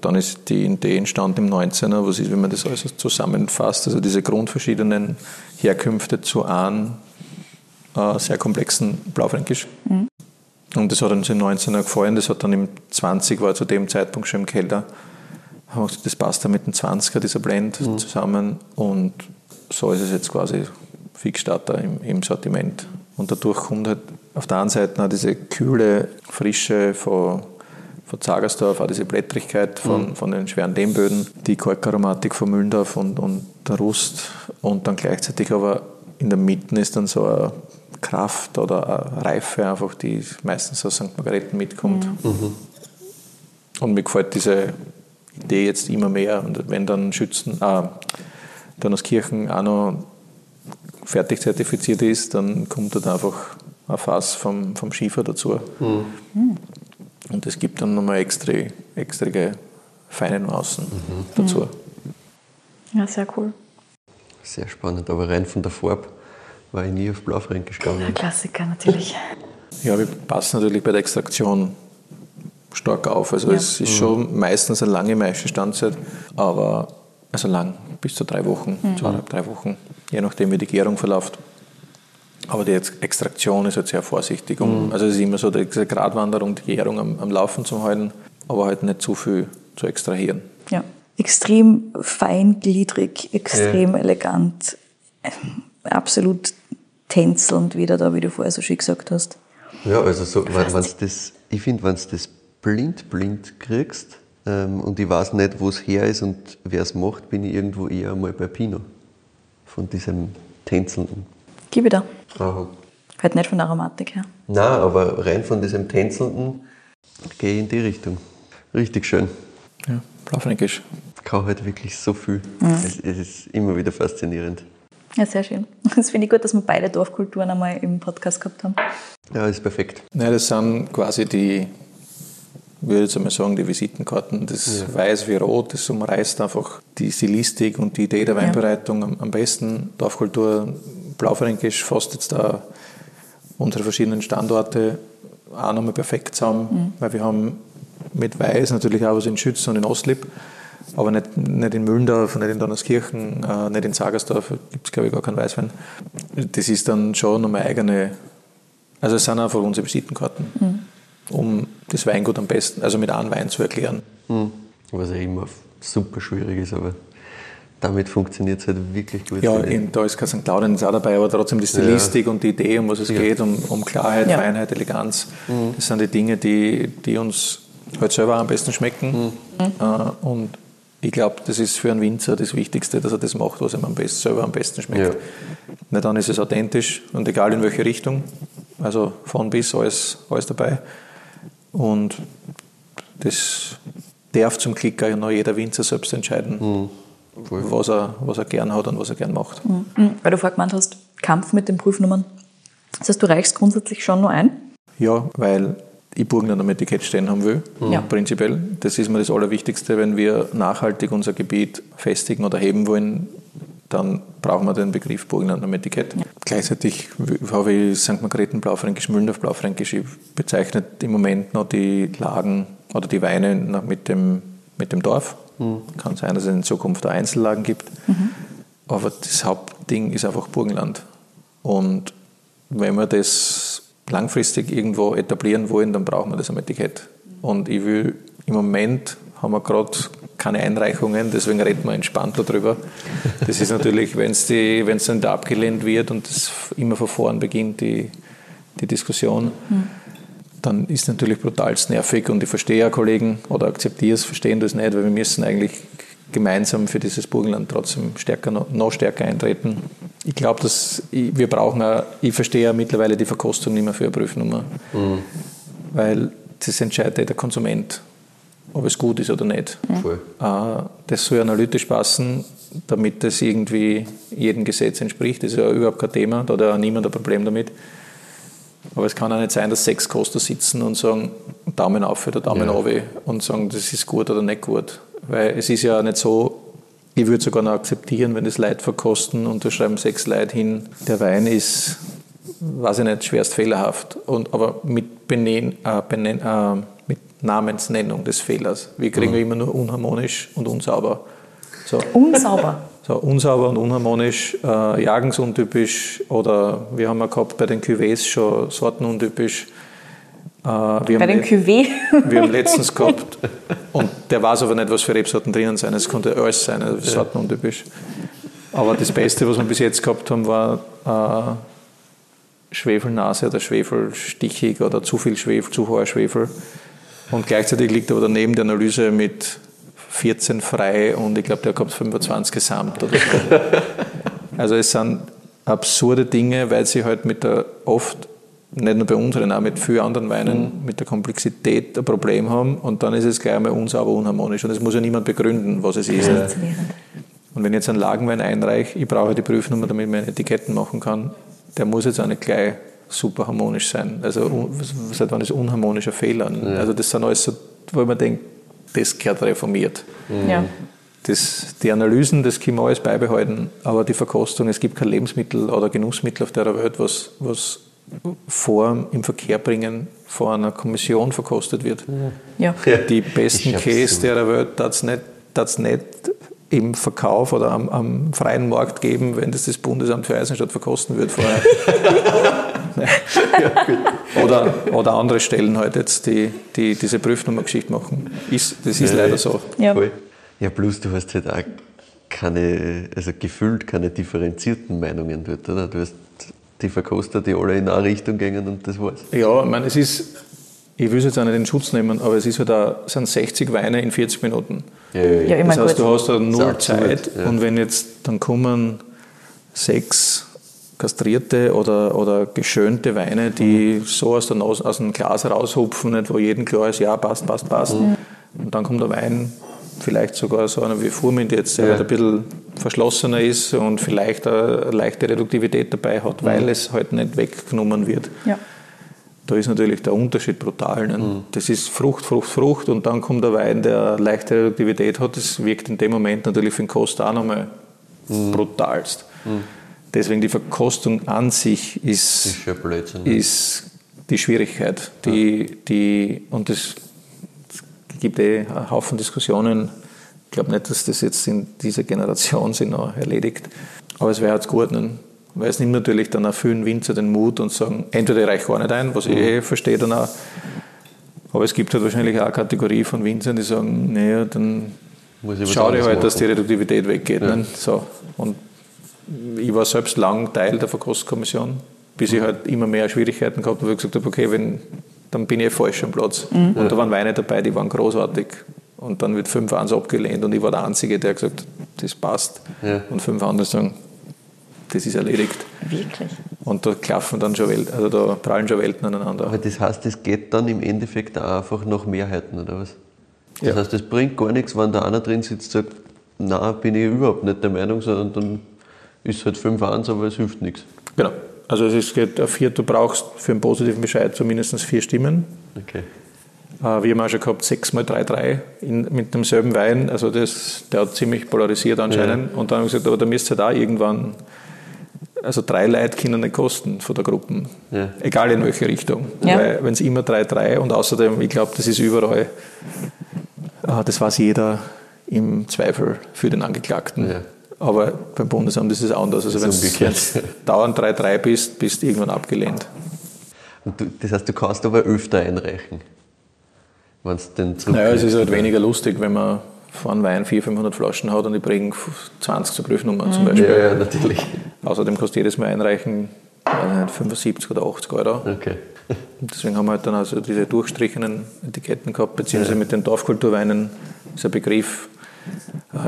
dann ist die Idee entstanden im 19er, was ist, wenn man das alles zusammenfasst, also diese grundverschiedenen Herkünfte zu einem äh, sehr komplexen Blaufränkisch. Mhm. Und das hat uns im 19er gefallen, das hat dann im 20 war zu dem Zeitpunkt schon im Keller. Haben wir gesagt, das passt dann mit dem 20er, dieser Blend mhm. zusammen und so ist es jetzt quasi Fixstarter im, im Sortiment. Und dadurch kommt halt auf der einen Seite auch diese kühle Frische von, von Zagersdorf, auch diese Blättrigkeit von, mhm. von den schweren Lehmböden, die Kalkaromatik von Müllendorf und, und der Rust und dann gleichzeitig aber in der Mitte ist dann so eine Kraft oder eine Reife einfach, die meistens aus St. Margareten mitkommt. Mhm. mhm. Und mir gefällt diese Idee jetzt immer mehr. Und wenn dann Schützen, äh, dann aus Kirchen auch noch fertig zertifiziert ist, dann kommt dann einfach ein Fass vom, vom Schiefer dazu. Mhm. Und es gibt dann nochmal extra, extra feine Nuancen mhm. dazu. Ja, sehr cool. Sehr spannend, aber rein von der Farbe war ich nie auf Blaufränkisch gegangen. Ein Klassiker natürlich. Ja, wir passen natürlich bei der Extraktion stark auf. Also ja. es ist schon mhm. meistens eine lange Maischestandzeit, aber also lang, bis zu drei Wochen, mhm. zweieinhalb, drei Wochen, je nachdem wie die Gärung verläuft. Aber die Extraktion ist halt sehr vorsichtig. Um, mhm. Also es ist immer so diese Gratwanderung, die Gärung am, am Laufen zu halten, aber halt nicht zu viel zu extrahieren. Ja, extrem feingliedrig, extrem ja. elegant, absolut tänzelnd wieder da, wie du vorher so schön gesagt hast. Ja, also so, wenn, das, ich finde, wenn du das blind, blind kriegst ähm, und ich weiß nicht, wo es her ist und wer es macht, bin ich irgendwo eher mal bei Pinot. Von diesem Tänzelnden. Gib da. Aha. Halt nicht von der Aromatik her. Nein, aber rein von diesem Tänzelnden gehe ich in die Richtung. Richtig schön. Ja, Blaufränkisch. Kann halt wirklich so viel. Mhm. Es, es ist immer wieder faszinierend. Ja, sehr schön. *laughs* Das finde ich gut, dass wir beide Dorfkulturen einmal im Podcast gehabt haben. Ja, ist perfekt. Ja, das sind quasi die, würde jetzt einmal sagen, die Visitenkarten. Das ja. Weiß wie Rot, das umreißt einfach die Stilistik und die Idee der Weinbereitung ja. am, besten. Dorfkultur, Blaufränkisch fasst jetzt da unsere verschiedenen Standorte auch nochmal perfekt zusammen, mhm. weil wir haben mit Weiß natürlich auch was in Schützen und in Ostlib aber nicht, nicht in Müllendorf, nicht in Donnerskirchen, äh, nicht in Sagersdorf, gibt es glaube ich gar keinen Weißwein. Das ist dann schon nochmal eigene, also es sind einfach unsere Visitenkarten, mhm. Um das Weingut am besten, also mit einem Wein zu erklären. Mhm. Was ja immer super schwierig ist, aber damit funktioniert es halt wirklich gut. Ja, in, da ist kein St. Claudens auch dabei, aber trotzdem die Stilistik ja. und die Idee, um was es ja. geht, um, um Klarheit, ja. Feinheit, Eleganz, mhm. das sind die Dinge, die, die uns halt selber am besten schmecken. Mhm. Äh, und ich glaube, das ist für einen Winzer das Wichtigste, dass er das macht, was ihm am besten, selber am besten schmeckt. Ja. Na, dann ist es authentisch und egal in welche Richtung. Also von bis alles, alles dabei. Und das darf zum Klicker noch jeder Winzer selbst entscheiden, mhm. was, er, was er gern hat und was er gern macht. Mhm. Weil du vorher gemeint hast, Kampf mit den Prüfnummern. Das heißt, du reichst grundsätzlich schon nur ein? Ja, weil ich Burgenland am Etikett stehen haben will, ja. prinzipiell. Das ist mir das Allerwichtigste, wenn wir nachhaltig unser Gebiet festigen oder heben wollen, dann brauchen wir den Begriff Burgenland am Etikett. Ja. Gleichzeitig habe ich St. Margrethen Blaufränkisch, Müllendorf Blaufränkisch, ich bezeichne im Moment noch die Lagen oder die Weine mit dem, mit dem Dorf. Mhm. Kann sein, dass es in Zukunft auch Einzellagen gibt. Mhm. Aber das Hauptding ist einfach Burgenland. Und wenn wir das langfristig irgendwo etablieren wollen, dann brauchen wir das am Etikett. Und ich will im Moment haben wir gerade keine Einreichungen, deswegen reden wir entspannt darüber. Das ist natürlich, wenn es dann da abgelehnt wird und das immer von vorn beginnt, die, die Diskussion, mhm. dann ist es natürlich brutal nervig und ich verstehe ja Kollegen oder akzeptiere es, verstehen das nicht, weil wir müssen eigentlich gemeinsam für dieses Burgenland trotzdem stärker, noch stärker eintreten. Ich glaube, dass ich, wir brauchen, auch, ich verstehe ja mittlerweile die Verkostung nicht mehr für eine Prüfnummer, mhm. weil das entscheidet der Konsument, ob es gut ist oder nicht. Mhm. Das soll analytisch passen, damit das irgendwie jedem Gesetz entspricht. Das ist ja überhaupt kein Thema, da hat ja niemand ein Problem damit. Aber es kann auch nicht sein, dass sechs Koster sitzen und sagen, Daumen auf oder Daumen ja. runter und sagen, das ist gut oder nicht gut. Weil es ist ja nicht so, ich würde sogar noch akzeptieren, wenn das Leute verkosten und da schreiben sechs Leute hin, der Wein ist, weiß ich nicht, schwerst fehlerhaft. Und, aber mit, Benennen, äh, Benennen, äh, mit Namensnennung des Fehlers. Wir kriegen mhm. immer nur unharmonisch und unsauber. So. Unsauber? So, unsauber und unharmonisch, äh, jagensuntypisch oder wir haben ja gehabt bei den Cuvées schon sortenuntypisch. Äh, wir Bei den Cuvée? Wir haben letztens gehabt, und der weiß aber nicht, was für Rebsorten drinnen sind. Es konnte alles sein, also Sorten untypisch. Aber das Beste, was wir bis jetzt gehabt haben, war äh, Schwefelnase oder Schwefelstichig oder zu viel Schwefel, zu hoher Schwefel. Und gleichzeitig liegt aber daneben die Analyse mit 14 frei und ich glaube, der hat 25 gesamt oder so. *laughs* Also es sind absurde Dinge, weil sie halt mit der oft nicht nur bei uns, sondern auch mit vielen anderen Weinen mhm. mit der Komplexität ein Problem haben und dann ist es gleich einmal unsauber, unharmonisch und es muss ja niemand begründen, was es ist. Und wenn ich jetzt einen Lagenwein einreiche, ich brauche die Prüfnummer, damit ich meine Etiketten machen kann, der muss jetzt auch nicht gleich super harmonisch sein. Also seit wann ist unharmonischer Fehler? Ja. Also das sind alles so, wo man denkt, das gehört reformiert. Ja. Das, die Analysen, das können wir alles beibehalten, aber die Verkostung, es gibt kein Lebensmittel oder Genussmittel auf der Welt, was, was vor im Verkehr bringen vor einer Kommission verkostet wird. Ja. Die besten Käse der Welt darf es nicht, nicht im Verkauf oder am, am, freien Markt geben, wenn das das Bundesamt für Eisenstadt verkosten wird vorher. *laughs* *laughs* oder, oder andere Stellen halt jetzt, die, die diese Prüfnummer-Geschichte machen. Ist, das ist ja, leider so. Ja. ja, plus du hast halt auch keine, also gefühlt keine differenzierten Meinungen dort, oder? Du hast die Verkoster, die alle in eine Richtung gehen und das war's. Ja, ich meine, es ist, ich will es jetzt auch nicht in Schutz nehmen, aber es ist halt auch, es sind 60 Weine in 40 Minuten. Ja, ja, ja. das heißt, du hast da null Zeit ja. und wenn jetzt dann kommen sechs kastrierte oder, oder geschönte Weine, die mhm. so aus, der Nase, aus dem Glas raushupfen, nicht, wo jedem klar ist, ja, passt, passt, passt. Mhm. Und dann kommt der Wein, vielleicht sogar so einer wie Furmin, der jetzt ja. ein bisschen verschlossener ist und vielleicht eine leichte Reduktivität dabei hat, weil mhm. es halt nicht weggenommen wird. Ja. Da ist natürlich der Unterschied brutal. Ne? Mhm. Das ist Frucht, Frucht, Frucht und dann kommt der Wein, der leichte Reduktivität hat. Das wirkt in dem Moment natürlich für den Kost auch nochmal mhm. brutalst. Mhm. Deswegen die Verkostung an sich ist, ist, ne? die Schwierigkeit. Die, ja. die, und es gibt eh einen Haufen Diskussionen ich glaube nicht, dass das jetzt in dieser Generation sich noch erledigt. Aber es wäre jetzt gut, ne? weil es nimmt natürlich dann auch vielen Winzer den Mut und sagen, entweder ich reiche gar nicht ein, was ich eh verstehe dann auch, aber es gibt halt wahrscheinlich auch eine Kategorie von Winzern, die sagen, naja, dann schau dir halt, dass die. Reduktivität weggeht. Ja. Ne? So. Und ich war selbst lang Teil der Verkostkommission, bis ich halt immer mehr Schwierigkeiten gehabt habe, wo ich gesagt habe, okay, wenn, dann bin ich falsch am Platz. Und da waren Weine dabei, die waren großartig. Und dann wird 5-1 abgelehnt und ich war der Einzige, der gesagt hat, das passt. Ja. Und fünf andere sagen, das ist erledigt. Wirklich. Und da klaffen dann schon Welten, also da prallen schon Welten aneinander. Aber das heißt, es geht dann im Endeffekt auch einfach nach Mehrheiten, oder was? Das Ja. heißt, es bringt gar nichts, wenn da einer drin sitzt und sagt, na, bin ich überhaupt nicht der Meinung, sondern dann ist halt 5-1, aber es hilft nichts. Genau. Also es geht auf vier, du brauchst für einen positiven Bescheid so mindestens vier Stimmen. Okay. Äh, Wir haben auch schon gehabt 6 mal 3-3 in- mit demselben Wein. Also das, der hat ziemlich polarisiert anscheinend. Und dann haben wir gesagt, aber da müsst ihr halt auch irgendwann, also drei Leute können nicht kosten von der Gruppe. Ja. Egal in welche Richtung. Ja. Weil wenn es immer 3-3 und außerdem, ich glaube, das ist überall, äh, das weiß jeder im Zweifel für den Angeklagten. Ja. Aber beim Bundesamt ist es anders. Also wenn du dauernd 3-3 bist, bist du irgendwann abgelehnt. Du, das heißt, du kannst aber öfter einreichen, wenn es den zurück. Naja, es ist halt weniger lustig, wenn man von Wein 400, 500 Flaschen hat und die bringen 20 zur Prüfnummer zum Beispiel. Ja, ja, natürlich. Außerdem kostet jedes Mal einreichen weiß nicht, 75 oder 80 Euro. Okay. Und deswegen haben wir halt dann also diese durchstrichenen Etiketten gehabt, beziehungsweise mit den Dorfkulturweinen ist ein Begriff,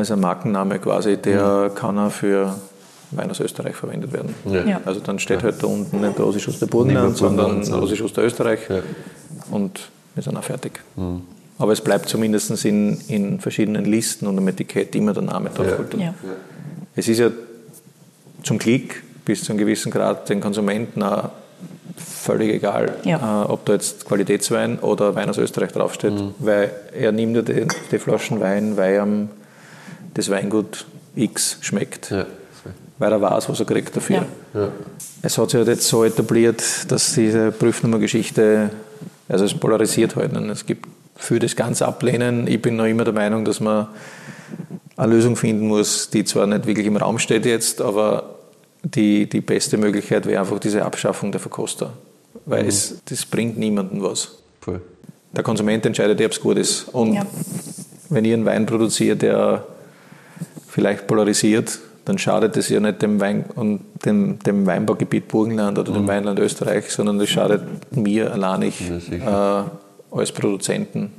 ist ein Markenname quasi, der kann auch für Wein aus Österreich verwendet werden. Ja. Ja. Also dann steht halt da unten nicht der aus der Burgenland, sondern Burgenland, sondern- Ossisch aus der Österreich Ja. und wir sind auch fertig. Aber es bleibt zumindest in, in verschiedenen Listen und am Etikett immer der Name Dorfkultur. Ja. Es ist ja zum Glück bis zu einem gewissen Grad den Konsumenten auch völlig egal, Ja. äh, ob da jetzt Qualitätswein oder Wein aus Österreich draufsteht, weil er nimmt ja die, die Flaschen Wein, weil ihm das Weingut X schmeckt, Ja. weil er weiß, was er kriegt dafür. Ja. Ja. Es hat sich halt jetzt so etabliert, dass diese Prüfnummergeschichte, also es polarisiert halt. Und es gibt für das Ganze ablehnen. Ich bin noch immer der Meinung, dass man eine Lösung finden muss, die zwar nicht wirklich im Raum steht jetzt, aber die, die beste Möglichkeit wäre einfach diese Abschaffung der Verkoster. Weil es, das bringt niemandem was. Voll. Der Konsument entscheidet, ob es gut ist. Und Ja. wenn ihr einen Wein produziert, der vielleicht polarisiert, dann schadet es ja nicht dem, Wein und dem, dem Weinbaugebiet Burgenland oder dem Weinland Österreich, sondern das schadet mir alleinig Ja, äh, als Produzenten.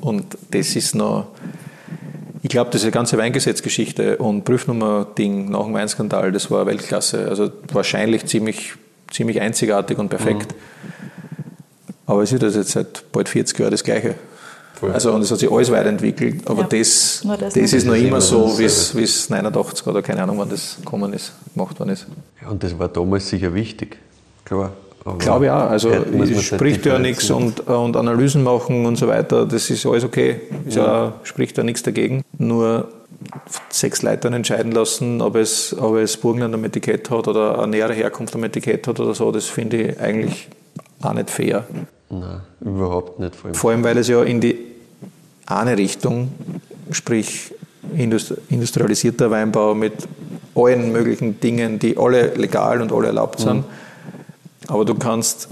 Und das ist noch, ich glaube, diese ganze Weingesetzgeschichte und Prüfnummer-Ding nach dem Weinskandal, das war Weltklasse. Also wahrscheinlich ziemlich, ziemlich einzigartig und perfekt. Aber es ist das jetzt seit bald 40 Jahren das Gleiche. Voll. Also, und es hat sich alles weiterentwickelt, aber Ja, das, das, das noch. ist noch ist immer so, so wie es wie es 89 oder keine Ahnung, wann das gekommen ist, gemacht worden ist. Ja, Und das war damals sicher wichtig. Klar. Glaube ich auch. Also es halt spricht ja nichts und, und Analysen machen und so weiter, das ist alles okay. Ist ja. spricht ja nichts dagegen. Nur sechs Leute dann entscheiden lassen, ob es, ob es Burgenland am Etikett hat oder eine nähere Herkunft am Etikett hat oder so, das finde ich eigentlich auch nicht fair. Nein, überhaupt nicht. Vor allem. Vor allem, weil es ja in die eine Richtung, sprich indust- industrialisierter Weinbau mit allen möglichen Dingen, die alle legal und alle erlaubt sind. Aber du kannst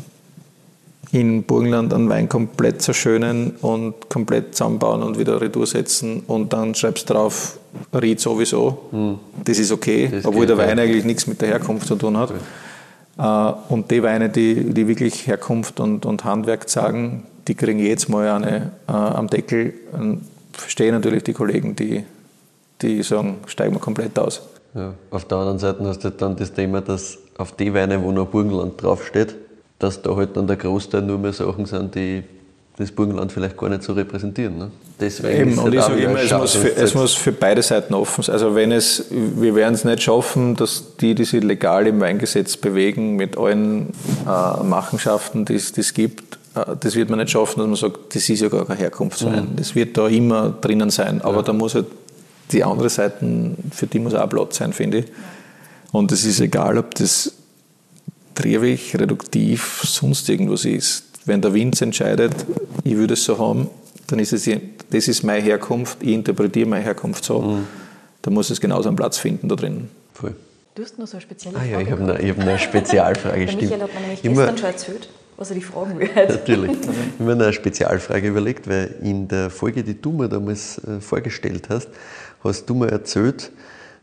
in Burgenland einen Wein komplett zerschönen und komplett zusammenbauen und wieder retour setzen und dann schreibst drauf, Ried sowieso. Das ist okay, Das obwohl der Wein eigentlich nichts mit der Herkunft zu tun hat. Äh, Und die Weine, die, die wirklich Herkunft und, und Handwerk sagen, die kriegen jetzt mal eine äh, am Deckel. Und verstehe natürlich die Kollegen, die, die sagen, steigen wir komplett aus. Ja. Auf der anderen Seite hast du halt dann das Thema, dass auf die Weine, wo noch Burgenland draufsteht, dass da halt dann der Großteil nur mehr Sachen sind, die das Burgenland vielleicht gar nicht so repräsentieren. Ne? Deswegen Eben, ist und halt ich sage immer, es muss, für, es muss für beide Seiten offen sein. Also wenn es, wir werden es nicht schaffen, dass die, die sich legal im Weingesetz bewegen, mit allen äh, Machenschaften, die es gibt, äh, das wird man nicht schaffen, dass man sagt, das ist ja gar kein Herkunftswein. Mhm. Das wird da immer drinnen sein. Aber da muss halt die andere Seite, für die muss auch Platz sein, finde ich. Und es ist egal, ob das Triebig, reduktiv, sonst irgendwas ist. Wenn der Wind entscheidet, ich würde es so haben, dann ist es, das ist meine Herkunft, ich interpretiere meine Herkunft so, Mhm. dann muss es genauso einen Platz finden da drin. Voll. Du hast noch so eine spezielle Ah Frage. ja, ich habe eine, hab eine Spezialfrage. *laughs* Stimmt. Michael hat mir nämlich Immer- gestern schon erzählt, was er dich fragen wird. *laughs* Natürlich. Ich habe mir eine Spezialfrage überlegt, weil in der Folge, die du mir damals äh, vorgestellt hast, hast du mir erzählt,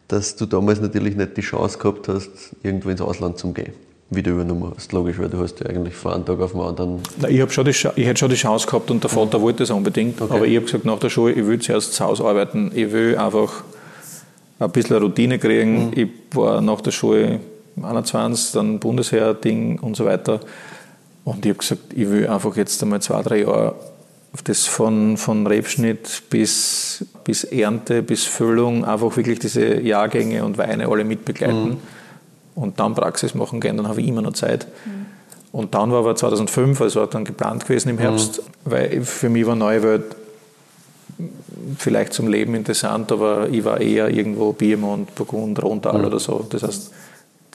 dass du damals natürlich nicht die Chance gehabt hast, irgendwo ins Ausland zu gehen wie du übernommen hast. Logisch, weil du hast ja eigentlich von einem Tag auf den anderen. Nein, ich, schon die, ich hätte schon die Chance gehabt und der Vater mhm. wollte das unbedingt. Okay. Aber ich habe gesagt, nach der Schule, ich will zuerst zu Hause arbeiten. Ich will einfach ein bisschen Routine kriegen. Mhm. Ich war nach der Schule 21, dann Bundesheer-Ding und so weiter. Und ich habe gesagt, ich will einfach jetzt einmal zwei, drei Jahre das von, von Rebschnitt bis, bis Ernte, bis Füllung, einfach wirklich diese Jahrgänge und Weine alle mitbegleiten. Mhm und dann Praxis machen gehen, dann habe ich immer noch Zeit. Mhm. Und dann war aber 2005, also war dann geplant gewesen im mhm. Herbst, mhm. weil für mich war Neue Welt vielleicht zum Leben interessant, aber ich war eher irgendwo Piemont, Burgund, Rhontal mhm. oder so. Das heißt,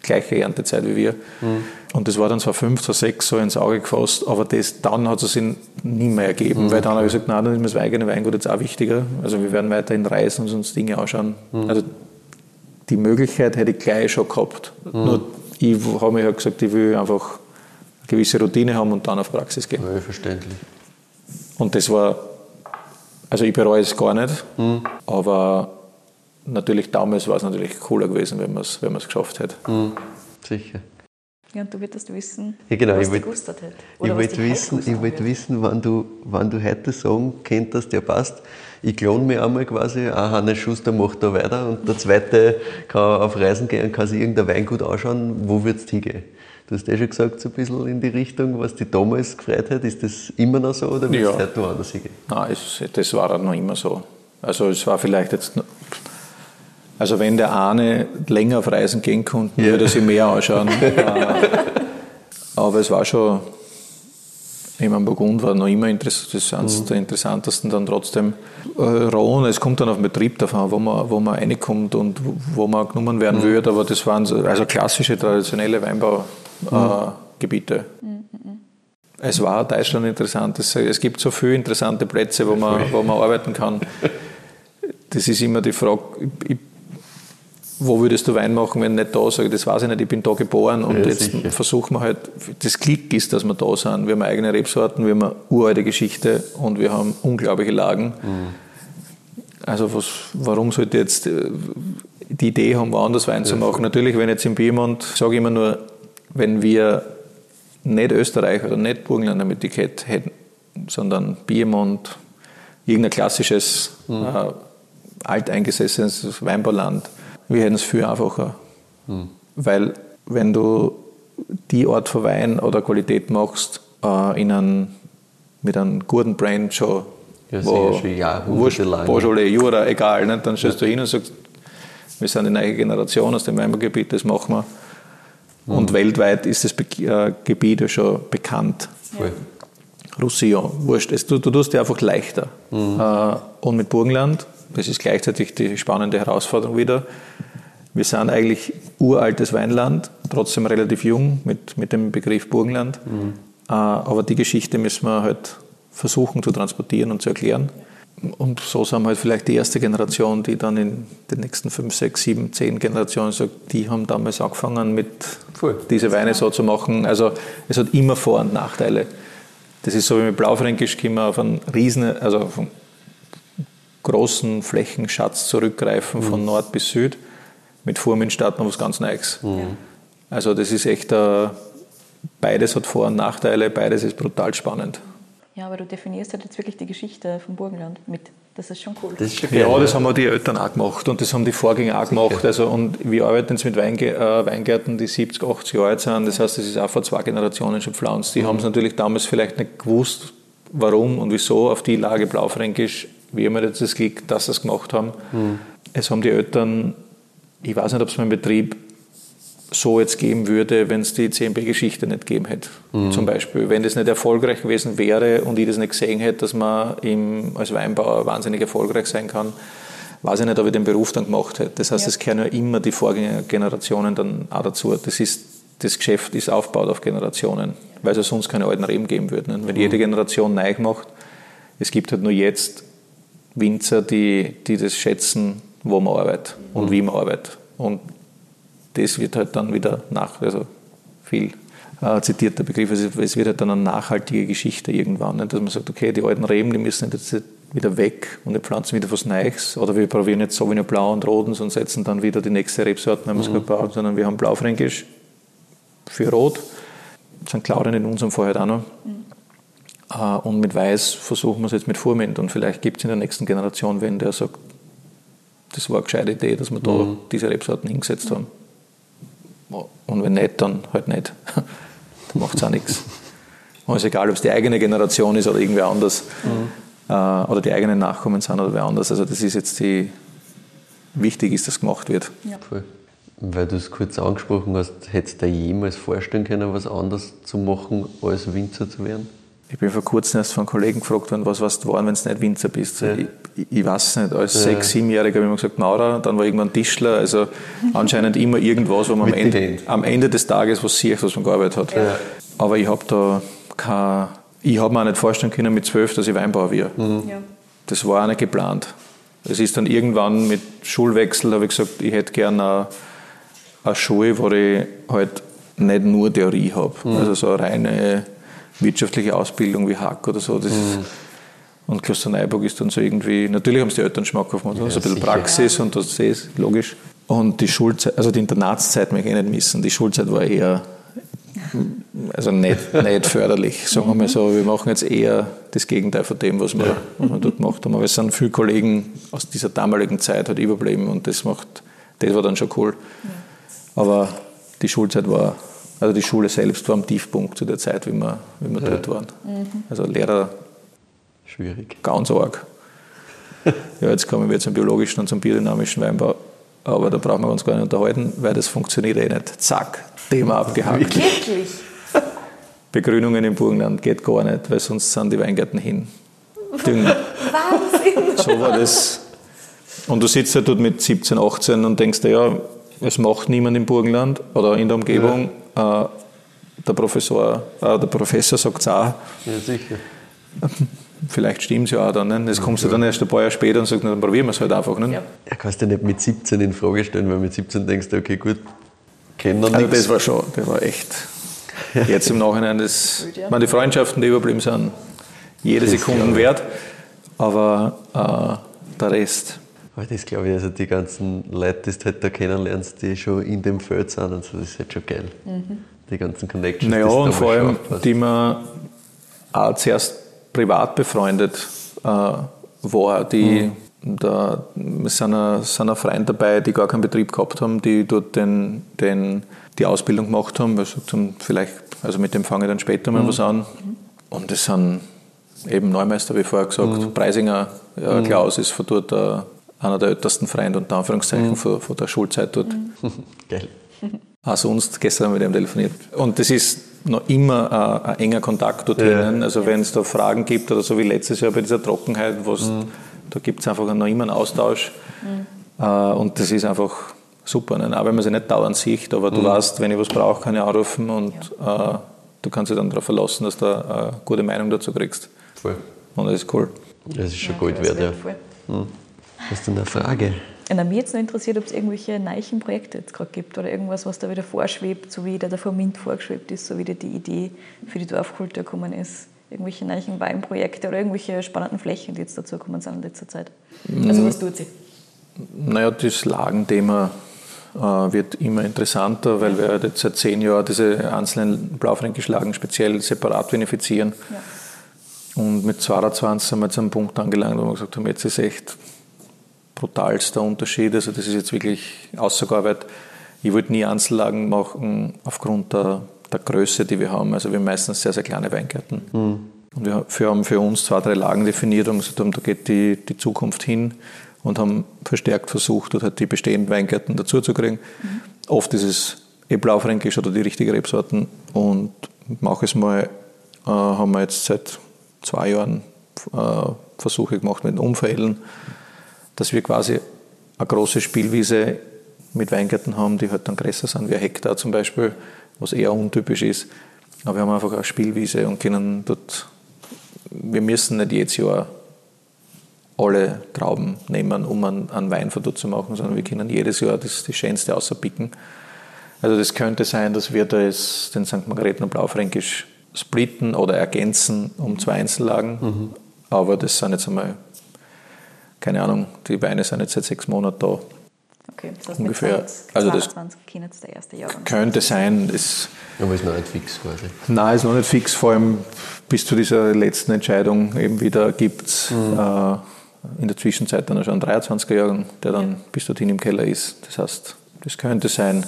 gleiche Erntezeit wie wir. Mhm. Und das war dann 2005, 2006 so ins Auge gefasst, aber das, dann hat es sich nie mehr ergeben, mhm. weil dann habe ich gesagt, nein, dann ist mir das eigene Weingut jetzt auch wichtiger. Also wir werden weiterhin reisen und uns Dinge anschauen. Mhm. Also die Möglichkeit hätte ich gleich schon gehabt. Mhm. Nur ich habe mir halt gesagt, ich will einfach eine gewisse Routine haben und dann auf Praxis gehen. Ja, verständlich. Und das war, also ich bereue es gar nicht, mhm. aber natürlich damals war es natürlich cooler gewesen, wenn man es wenn geschafft hätte. Mhm. Sicher. Ja, und du würdest wissen, ja, genau, was ich wollt, gewusst hat. Ich wollte wissen, ich wollt wissen wann, du, wann du heute sagen könntest, der passt, ich klone mir einmal quasi, ah, Hannes Schuster macht da weiter und der zweite kann auf Reisen gehen und kann sich irgendein Weingut anschauen, wo wird es hingehen? Du hast ja schon gesagt, so ein bisschen in die Richtung, was dich damals gefreut hat. Ist das immer noch so oder wird es ja. heute noch anders hingehen? Nein, es, das war dann noch immer so. Also es war vielleicht jetzt, also wenn der eine länger auf Reisen gehen konnte, ja. würde er sich mehr anschauen. *laughs* Aber es war schon, ich meine, Burgund war noch immer das eines mhm. der interessantesten, dann trotzdem äh, Rhone, es kommt dann auf den Betrieb davon, wo man, wo man reinkommt und wo man genommen werden mhm. würde, aber das waren so, also klassische, traditionelle Weinbaugebiete. Mhm. mhm. Es war Deutschland interessant, es, es, gibt so viele interessante Plätze, wo man, wo man arbeiten kann. *laughs* Das ist immer die Frage, ich, wo würdest du Wein machen, wenn nicht da? Sag das weiß ich nicht, ich bin da geboren und ja, jetzt sicher. versuchen wir halt, das Glück ist, dass wir da sind. Wir haben eigene Rebsorten, wir haben eine uralte Geschichte und wir haben unglaubliche Lagen. Mhm. Also was, warum sollte jetzt äh, die Idee haben, woanders Wein ja, zu machen? Natürlich, wenn jetzt im Piemont, sage ich immer nur, wenn wir nicht Österreich oder nicht Burgenland am Etikett hätten, sondern Piemont, irgendein klassisches, mhm. äh, alteingesessenes Weinbauland, wir hätten es viel einfacher. Mhm. Weil wenn du die Art von Wein oder Qualität machst, äh, in einen, mit einem guten Brand schon, ja, wo, Jahr, Wurscht, Beaujolais, Jura, egal, nicht? dann stellst ja. du hin und sagst, wir sind die neue Generation aus dem Weinbaugebiet, das machen wir. Mhm. Und weltweit ist das Be äh, Gebiet ja schon bekannt. Ja. Roussillon, wurscht, es, du, du tust dir einfach leichter. Mhm. Äh, und mit Burgenland, das ist gleichzeitig die spannende Herausforderung wieder, wir sind eigentlich uraltes Weinland, trotzdem relativ jung mit, mit dem Begriff Burgenland. Mhm. Aber die Geschichte müssen wir halt versuchen zu transportieren und zu erklären. Und so sind wir halt vielleicht die erste Generation, die dann in den nächsten fünf, sechs, sieben, zehn Generationen sagt, die haben damals angefangen mit Voll. diese Weine so zu machen. Also es hat immer Vor- und Nachteile. Das ist so wie mit Blaufränkisch, können wir auf einen riesen, also auf einen großen Flächenschatz zurückgreifen, mhm. von Nord bis Süd mit Furmin starten wir was ganz Neues. Mhm. Also das ist echt, uh, beides hat Vor- und Nachteile, beides ist brutal spannend. Ja, aber du definierst halt jetzt wirklich die Geschichte vom Burgenland mit. Das ist schon cool. Das ist schon geil, ja, das haben die Eltern auch gemacht und das haben die Vorgänger auch gemacht. Also, und wir arbeiten jetzt mit Weinge äh, Weingärten, die 70, 80 Jahre alt sind. Das heißt, das ist auch vor zwei Generationen schon pflanzt. Die mhm. haben es natürlich damals vielleicht nicht gewusst, warum und wieso auf die Lage Blaufränkisch. Wir haben jetzt das Glück, dass sie es gemacht haben. Mhm. Es haben die Eltern ich weiß nicht, ob es meinen Betrieb so jetzt geben würde, wenn es die CMB-Geschichte nicht gegeben hätte. Mhm. Zum Beispiel, wenn das nicht erfolgreich gewesen wäre und ich das nicht gesehen hätte, dass man im, als Weinbauer wahnsinnig erfolgreich sein kann, weiß ich nicht, ob ich den Beruf dann gemacht hätte. Das heißt, es ja. kehren ja immer die Vorgängergenerationen dann auch dazu. Das, ist, das Geschäft ist aufgebaut auf Generationen, weil es sonst keine alten Reben geben würde. Wenn mhm. jede Generation neu macht, es gibt halt nur jetzt Winzer, die, die das schätzen, wo man arbeitet und mhm. wie man arbeitet. Und das wird halt dann wieder nach, also viel äh, zitierter Begriff. Also es wird halt dann eine nachhaltige Geschichte irgendwann, nicht? dass man sagt, okay, die alten Reben, die müssen jetzt wieder weg und wir pflanzen wieder was Neues. Oder wir probieren jetzt Sauvignon Blau und Roden und setzen dann wieder die nächste Rebsorte, wenn wir es mhm. gerade sondern wir haben Blaufränkisch für Rot, St. Claudien in unserem Fall halt auch noch. Mhm. Und mit Weiß versuchen wir es jetzt mit Furment und vielleicht gibt es in der nächsten Generation wenn der sagt, das war eine gescheite Idee, dass wir da mhm. diese Rebsorten hingesetzt haben. Und wenn nicht, dann halt nicht. *laughs* dann macht es auch nichts. Und es ist egal, ob es die eigene Generation ist oder irgendwer anders. Mhm. Äh, oder die eigenen Nachkommen sind oder wer anders. Also das ist jetzt die, wichtig ist, dass gemacht wird. Ja. Voll. Weil du es kurz angesprochen hast, hättest du dir jemals vorstellen können, was anderes zu machen, als Winzer zu werden? Ich bin vor kurzem erst von einem Kollegen gefragt worden, was warst du geworden, wenn du nicht Winzer bist. Ja. Ich, ich, weiß nicht, als ja. sechs, siebenjähriger habe ich immer gesagt Maurer, dann war irgendwann Tischler, also anscheinend immer irgendwas, wo man am Ende, am Ende, des Tages was sieht, was man gearbeitet hat. Ja. Aber ich habe da kein, ich habe mir auch nicht vorstellen können mit zwölf, dass ich Weinbauer wäre. Mhm. Das war auch nicht geplant. Es ist dann irgendwann mit Schulwechsel, habe ich gesagt, ich hätte gerne eine, eine Schule, wo ich halt nicht nur Theorie habe. Mhm. Also so eine reine wirtschaftliche Ausbildung wie Hack oder so. Das mhm. Und Klosterneuburg ist dann so irgendwie, natürlich haben es die Eltern schmackhaft gemacht, ja, so ein bisschen sicher. Praxis und das ist logisch. Und die Schulzeit, also die Internatszeit möchte ich nicht missen. Die Schulzeit war eher, also nicht, nicht förderlich, *laughs* sagen wir mal so. Wir machen jetzt eher das Gegenteil von dem, was wir, was wir dort gemacht haben. Aber es sind viele Kollegen aus dieser damaligen Zeit halt überblieben und das macht, das war dann schon cool. Aber die Schulzeit war also die Schule selbst war am Tiefpunkt zu der Zeit, wie wir, wie wir ja. dort waren. Mhm. Also Lehrer. Schwierig. Ganz arg. *laughs* ja, jetzt kommen wir zum biologischen und zum biodynamischen Weinbau. Aber da brauchen wir uns gar nicht unterhalten, weil das funktioniert eh nicht. Zack, Thema abgehakt. Wirklich? *laughs* Begrünungen im Burgenland geht gar nicht, weil sonst sind die Weingärten hin. Düngen. *laughs* Wahnsinn! So war das. Und du sitzt halt dort mit 17, 18 und denkst dir, ja, es macht niemand im Burgenland oder in der Umgebung. Ja. Äh, der, Professor, äh, der Professor sagt es auch. Ja, sicher. Vielleicht stimmt es ja auch dann. Ne? Das kommst du dann erst ein paar Jahre später und sagst, dann probieren wir es halt einfach. Ne? Ja. ja, kannst du nicht mit 17 in Frage stellen, weil mit 17 denkst du, okay, gut, kennen wir Also das war schon, das war echt. Jetzt im Nachhinein, das, meine, die Freundschaften, die überblieben sind, jede Sekunde wert, aber äh, der Rest aber das glaube ich, also die ganzen Leute, die du halt da kennenlernst, die schon in dem Feld sind und so, das ist halt schon geil. Mhm. Die ganzen Connections. Naja, und vor allem, die man auch zuerst privat befreundet äh, war, die mhm. da sind ein, sind ein Freund dabei, die gar keinen Betrieb gehabt haben, die dort den, den, die Ausbildung gemacht haben, also zum, vielleicht, also mit dem fange ich dann später mal mhm. was an. Und das sind eben Neumeister, wie vorher gesagt, mhm. Preisinger, ja, mhm. Klaus ist von dort der einer der ältesten Freunde unter Anführungszeichen mhm. von, von, der Schulzeit dort. Mhm. *laughs* Geil. Auch sonst, gestern haben wir mit ihm telefoniert. Und das ist noch immer ein, ein enger Kontakt dort drinnen. Ja. Also wenn es da Fragen gibt oder so wie letztes Jahr bei dieser Trockenheit, mhm. da gibt es einfach noch immer einen Austausch. Mhm. Äh, und das ist einfach super. Ne? Auch wenn man sich nicht dauernd sieht, aber du mhm. weißt, wenn ich was brauche, kann ich anrufen und ja. äh, du kannst dich dann darauf verlassen, dass du eine gute Meinung dazu kriegst. Voll. Und das ist cool. Das ist schon ja, gut wert, ja. Mhm. Hast du eine Frage? Ja, mich jetzt noch interessiert, ob es irgendwelche neuen Projekte jetzt gerade gibt oder irgendwas, was da wieder vorschwebt, so wie der da vom MINT vorgeschwebt ist, so wie die Idee für die Dorfkultur gekommen ist. Irgendwelche neuen Weinprojekte oder irgendwelche spannenden Flächen, die jetzt dazu gekommen sind in letzter Zeit. Also was tut sie? Naja, das Lagenthema äh, wird immer interessanter, weil wir jetzt seit zehn Jahren diese einzelnen blaufränkisch speziell separat vinifizieren. Ja. Und mit 22 sind wir jetzt an einem Punkt angelangt, wo wir gesagt haben, jetzt ist echt brutalster Unterschied. Also das ist jetzt wirklich Außergearbeit. Ich wollte nie Einzellagen machen aufgrund der, der Größe, die wir haben. Also wir haben meistens sehr, sehr kleine Weingärten. Mhm. Und wir haben für uns zwei, drei Lagen definiert und gesagt haben, da geht die, die Zukunft hin und haben verstärkt versucht, dort halt die bestehenden Weingärten dazuzukriegen. Mhm. Oft ist es eh Blaufränkisch oder die richtigen Rebsorten und mache es mal, äh, haben wir jetzt seit zwei Jahren äh, Versuche gemacht mit Umfällen dass wir quasi eine große Spielwiese mit Weingärten haben, die halt dann größer sind, wie ein Hektar zum Beispiel, was eher untypisch ist. Aber wir haben einfach eine Spielwiese und können dort, wir müssen nicht jedes Jahr alle Trauben nehmen, um einen, einen Wein von dort zu machen, sondern wir können jedes Jahr das, das Schönste außerpicken. Also das könnte sein, dass wir das, den St. Margareten und Blaufränkisch splitten oder ergänzen um zwei Einzellagen. Mhm. Aber das sind jetzt einmal, keine Ahnung, die Beine sind jetzt seit sechs Monaten da. Okay, das heißt ungefähr. Mit 20, also das jetzt der erste Jahrgang. könnte sein. Das Aber ist noch nicht fix quasi. Nein, ist noch nicht fix, vor allem bis zu dieser letzten Entscheidung eben wieder gibt es mhm. äh, in der Zwischenzeit dann schon einen 23er Jahrgang, der dann ja. bis dorthin im Keller ist. Das heißt, das könnte sein.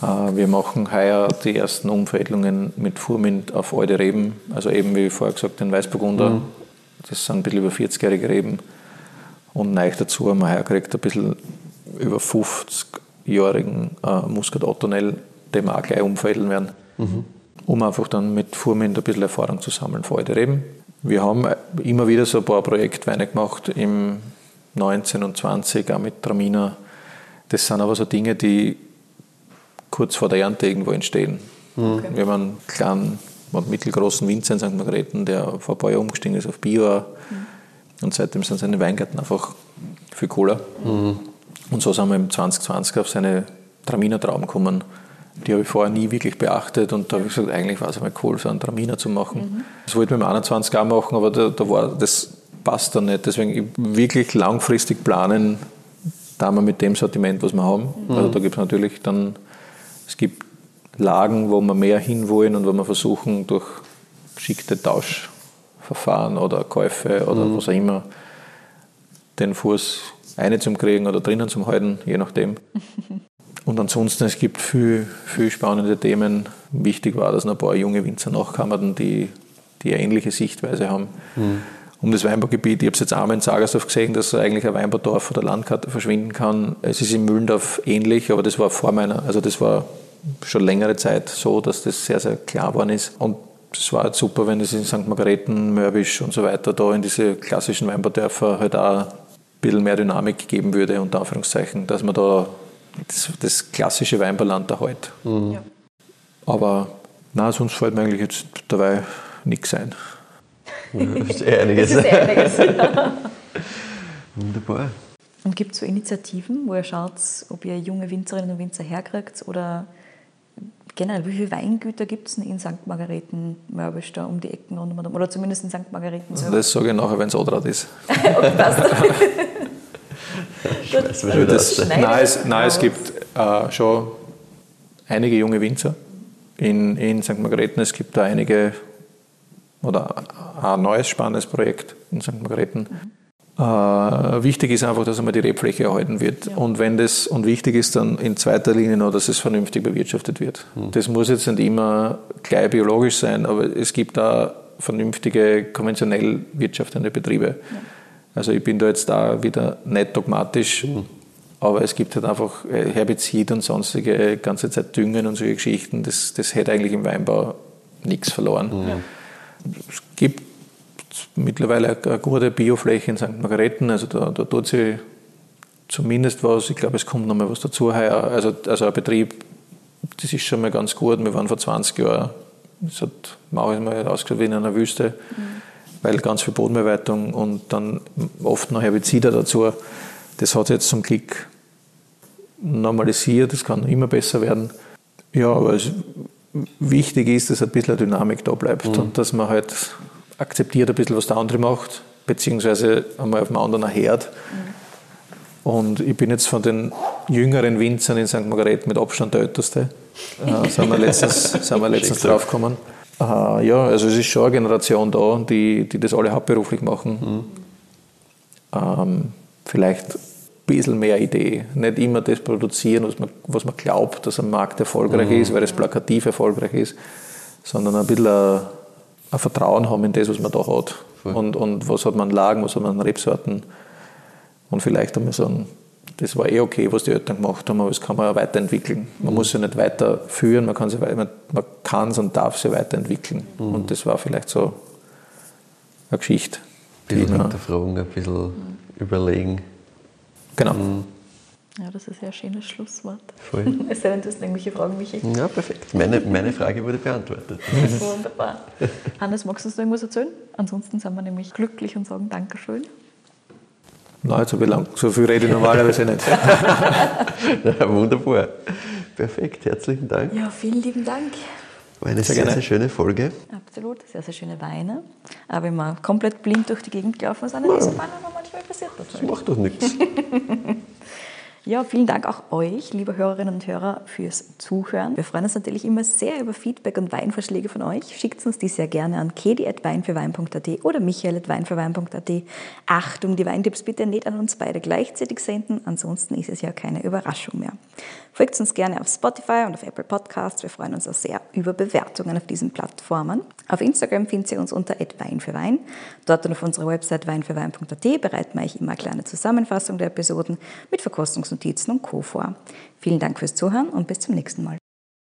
Äh, wir machen heuer die ersten Umveredelungen mit Furmint auf alte Reben, also eben wie vorher gesagt den Weißburgunder. Mhm. Das sind ein bisschen über 40-jährige Reben. Und neu dazu haben wir heuer gekriegt ein bisschen über 50-jährigen äh, Muscat Ottonell, den wir auch gleich umveredeln werden. Mhm. Um einfach dann mit Furmint ein bisschen Erfahrung zu sammeln für alte Reben. Wir haben immer wieder so ein paar Projektweine gemacht im 19 und 20, auch mit Traminer. Das sind aber so Dinge, die kurz vor der Ernte irgendwo entstehen. Okay. Wir haben einen kleinen und mittelgroßen Winzer in St. Margrethen, der vor ein paar Jahren umgestiegen ist auf Bio. Und seitdem sind seine Weingärten einfach viel cooler. Mhm. Und so sind wir im 2020 auf seine Traminer Traum gekommen. Die habe ich vorher nie wirklich beachtet und da habe ich gesagt, eigentlich war es einmal cool, so einen Traminer zu machen. Mhm. Das wollte ich mit dem 21 auch machen, aber da, da war, das passt dann nicht. Deswegen wirklich langfristig planen, da wir mit dem Sortiment, was wir haben. Mhm. Also da gibt es natürlich dann es gibt Lagen, wo wir mehr hinwollen und wo wir versuchen, durch geschickte Tauschverfahren oder Käufe oder mhm. was auch immer, den Fuß eine zum Kriegen oder drinnen zum Halten, je nachdem. *laughs* Und ansonsten, es gibt viel, viel spannende Themen. Wichtig war, dass noch ein paar junge Winzer nachkamen, die, die eine ähnliche Sichtweise haben. Mhm. Um das Weinbaugebiet, ich habe es jetzt einmal in Sagersdorf gesehen, dass eigentlich ein Weinbaudorf von der Landkarte verschwinden kann. Es ist in Mühlendorf ähnlich, aber das war vor meiner, also das war schon längere Zeit so, dass das sehr, sehr klar geworden ist. Und es war halt super, wenn es in St. Margareten, Mörbisch und so weiter da in diese klassischen Weinbaudörfer halt auch ein bisschen mehr Dynamik geben würde, unter Anführungszeichen, dass man da das, das klassische Weinbauland erhält. Mhm. Ja. Aber na, sonst fällt mir eigentlich jetzt dabei nichts ein. Das ist eh einiges. Das ist einiges. *laughs* Wunderbar. Und gibt es so Initiativen, wo ihr schaut, ob ihr junge Winzerinnen und Winzer herkriegt oder generell, wie viele Weingüter gibt es in St. Margareten, Mörbisch, da um die Ecken rund oder zumindest in St. Margareten selber? Das sage ich nachher, wenn es Adrad ist. okay, *laughs* passt. das, das, nein, es, nein, es gibt äh, schon einige junge Winzer in, in St. Margareten. Es gibt da einige oder ein neues spannendes Projekt in St. Margareten. Mhm wichtig ist einfach, dass einmal die Rebfläche erhalten wird. Ja. Und wenn das, und wichtig ist dann in zweiter Linie noch, dass es vernünftig bewirtschaftet wird. Mhm. Das muss jetzt nicht immer gleich biologisch sein, aber es gibt da vernünftige, konventionell wirtschaftende Betriebe. Ja. Also ich bin da jetzt da wieder nicht dogmatisch, mhm. aber es gibt halt einfach äh, Herbizid und sonstige ganze Zeit Düngen und solche Geschichten. Das, das hätte eigentlich im Weinbau nichts verloren. Mhm. Es gibt mittlerweile eine gute Biofläche in St. Margareten. Also da, da tut sich zumindest was. Ich glaube, es kommt noch mal was dazu heuer. Also, also ein Betrieb, das ist schon mal ganz gut. Wir waren vor 20 Jahren, das hat Mau ist mal ausgeschaut wie in einer Wüste, mhm. weil ganz viel Bodenbearbeitung und dann oft noch Herbizide dazu. Das hat sich jetzt zum Glück normalisiert, das kann immer besser werden. Ja, aber es, wichtig ist, dass ein bisschen Dynamik da bleibt mhm. und dass man halt akzeptiert ein bisschen, was der andere macht, beziehungsweise einmal auf dem anderen Herd. Mhm. Und ich bin jetzt von den jüngeren Winzern in St. Margaret mit Abstand der Älteste. Äh, sind wir letztens, *laughs* sind wir letztens draufgekommen. Äh, ja, also es ist schon eine Generation da, die, die das alle hauptberuflich machen. Mhm. Ähm, vielleicht ein bisschen mehr Idee. Nicht immer das produzieren, was man, was man glaubt, dass am Markt erfolgreich mhm. ist, weil es plakativ erfolgreich ist, sondern ein bisschen ein Vertrauen haben in das, was man da hat. Und, und was hat man an Lagen, was hat man an Rebsorten. Und vielleicht einmal sagen, das war eh okay, was die Eltern gemacht haben, aber das kann man ja weiterentwickeln. Man mhm. muss sie nicht weiterführen, man kann man, es und darf sie weiterentwickeln. Mhm. Und das war vielleicht so eine Geschichte. Ein bisschen hinterfragen, ein bisschen mhm. überlegen. Genau. Ja, das ist ja ein schönes Schlusswort. Voll. *laughs* Es sei denn, du hast irgendwelche Fragen, Michi. Ja, perfekt. Meine, meine Frage wurde beantwortet. Wunderbar. Hannes, magst du uns noch irgendwas erzählen? Ansonsten sind wir nämlich glücklich und sagen Dankeschön. Nein, so, lang, so viel rede ich normalerweise nicht. *laughs* ja, wunderbar. Perfekt, herzlichen Dank. Ja, vielen lieben Dank. War eine sehr, sehr, sehr, schöne Folge. Absolut, sehr, sehr schöne Weine. Aber wenn man komplett blind durch die Gegend gelaufen sind, ist ja. manchmal passiert das. Das macht doch nichts. *laughs* Ja, vielen Dank auch euch, liebe Hörerinnen und Hörer, fürs Zuhören. Wir freuen uns natürlich immer sehr über Feedback und Weinvorschläge von euch. Schickt uns die sehr gerne an kedi.weinfürwein.at oder michael.weinfürwein.at. Achtung, die Weintipps bitte nicht an uns beide gleichzeitig senden, ansonsten ist es ja keine Überraschung mehr. Folgt uns gerne auf Spotify und auf Apple Podcasts. Wir freuen uns auch sehr über Bewertungen auf diesen Plattformen. Auf Instagram findet ihr uns unter @weinfürwein. Dort und auf unserer Website weinfürwein.at bereiten wir euch immer eine kleine Zusammenfassung der Episoden mit Verkostungsnotizen und Co. vor. Vielen Dank fürs Zuhören und bis zum nächsten Mal.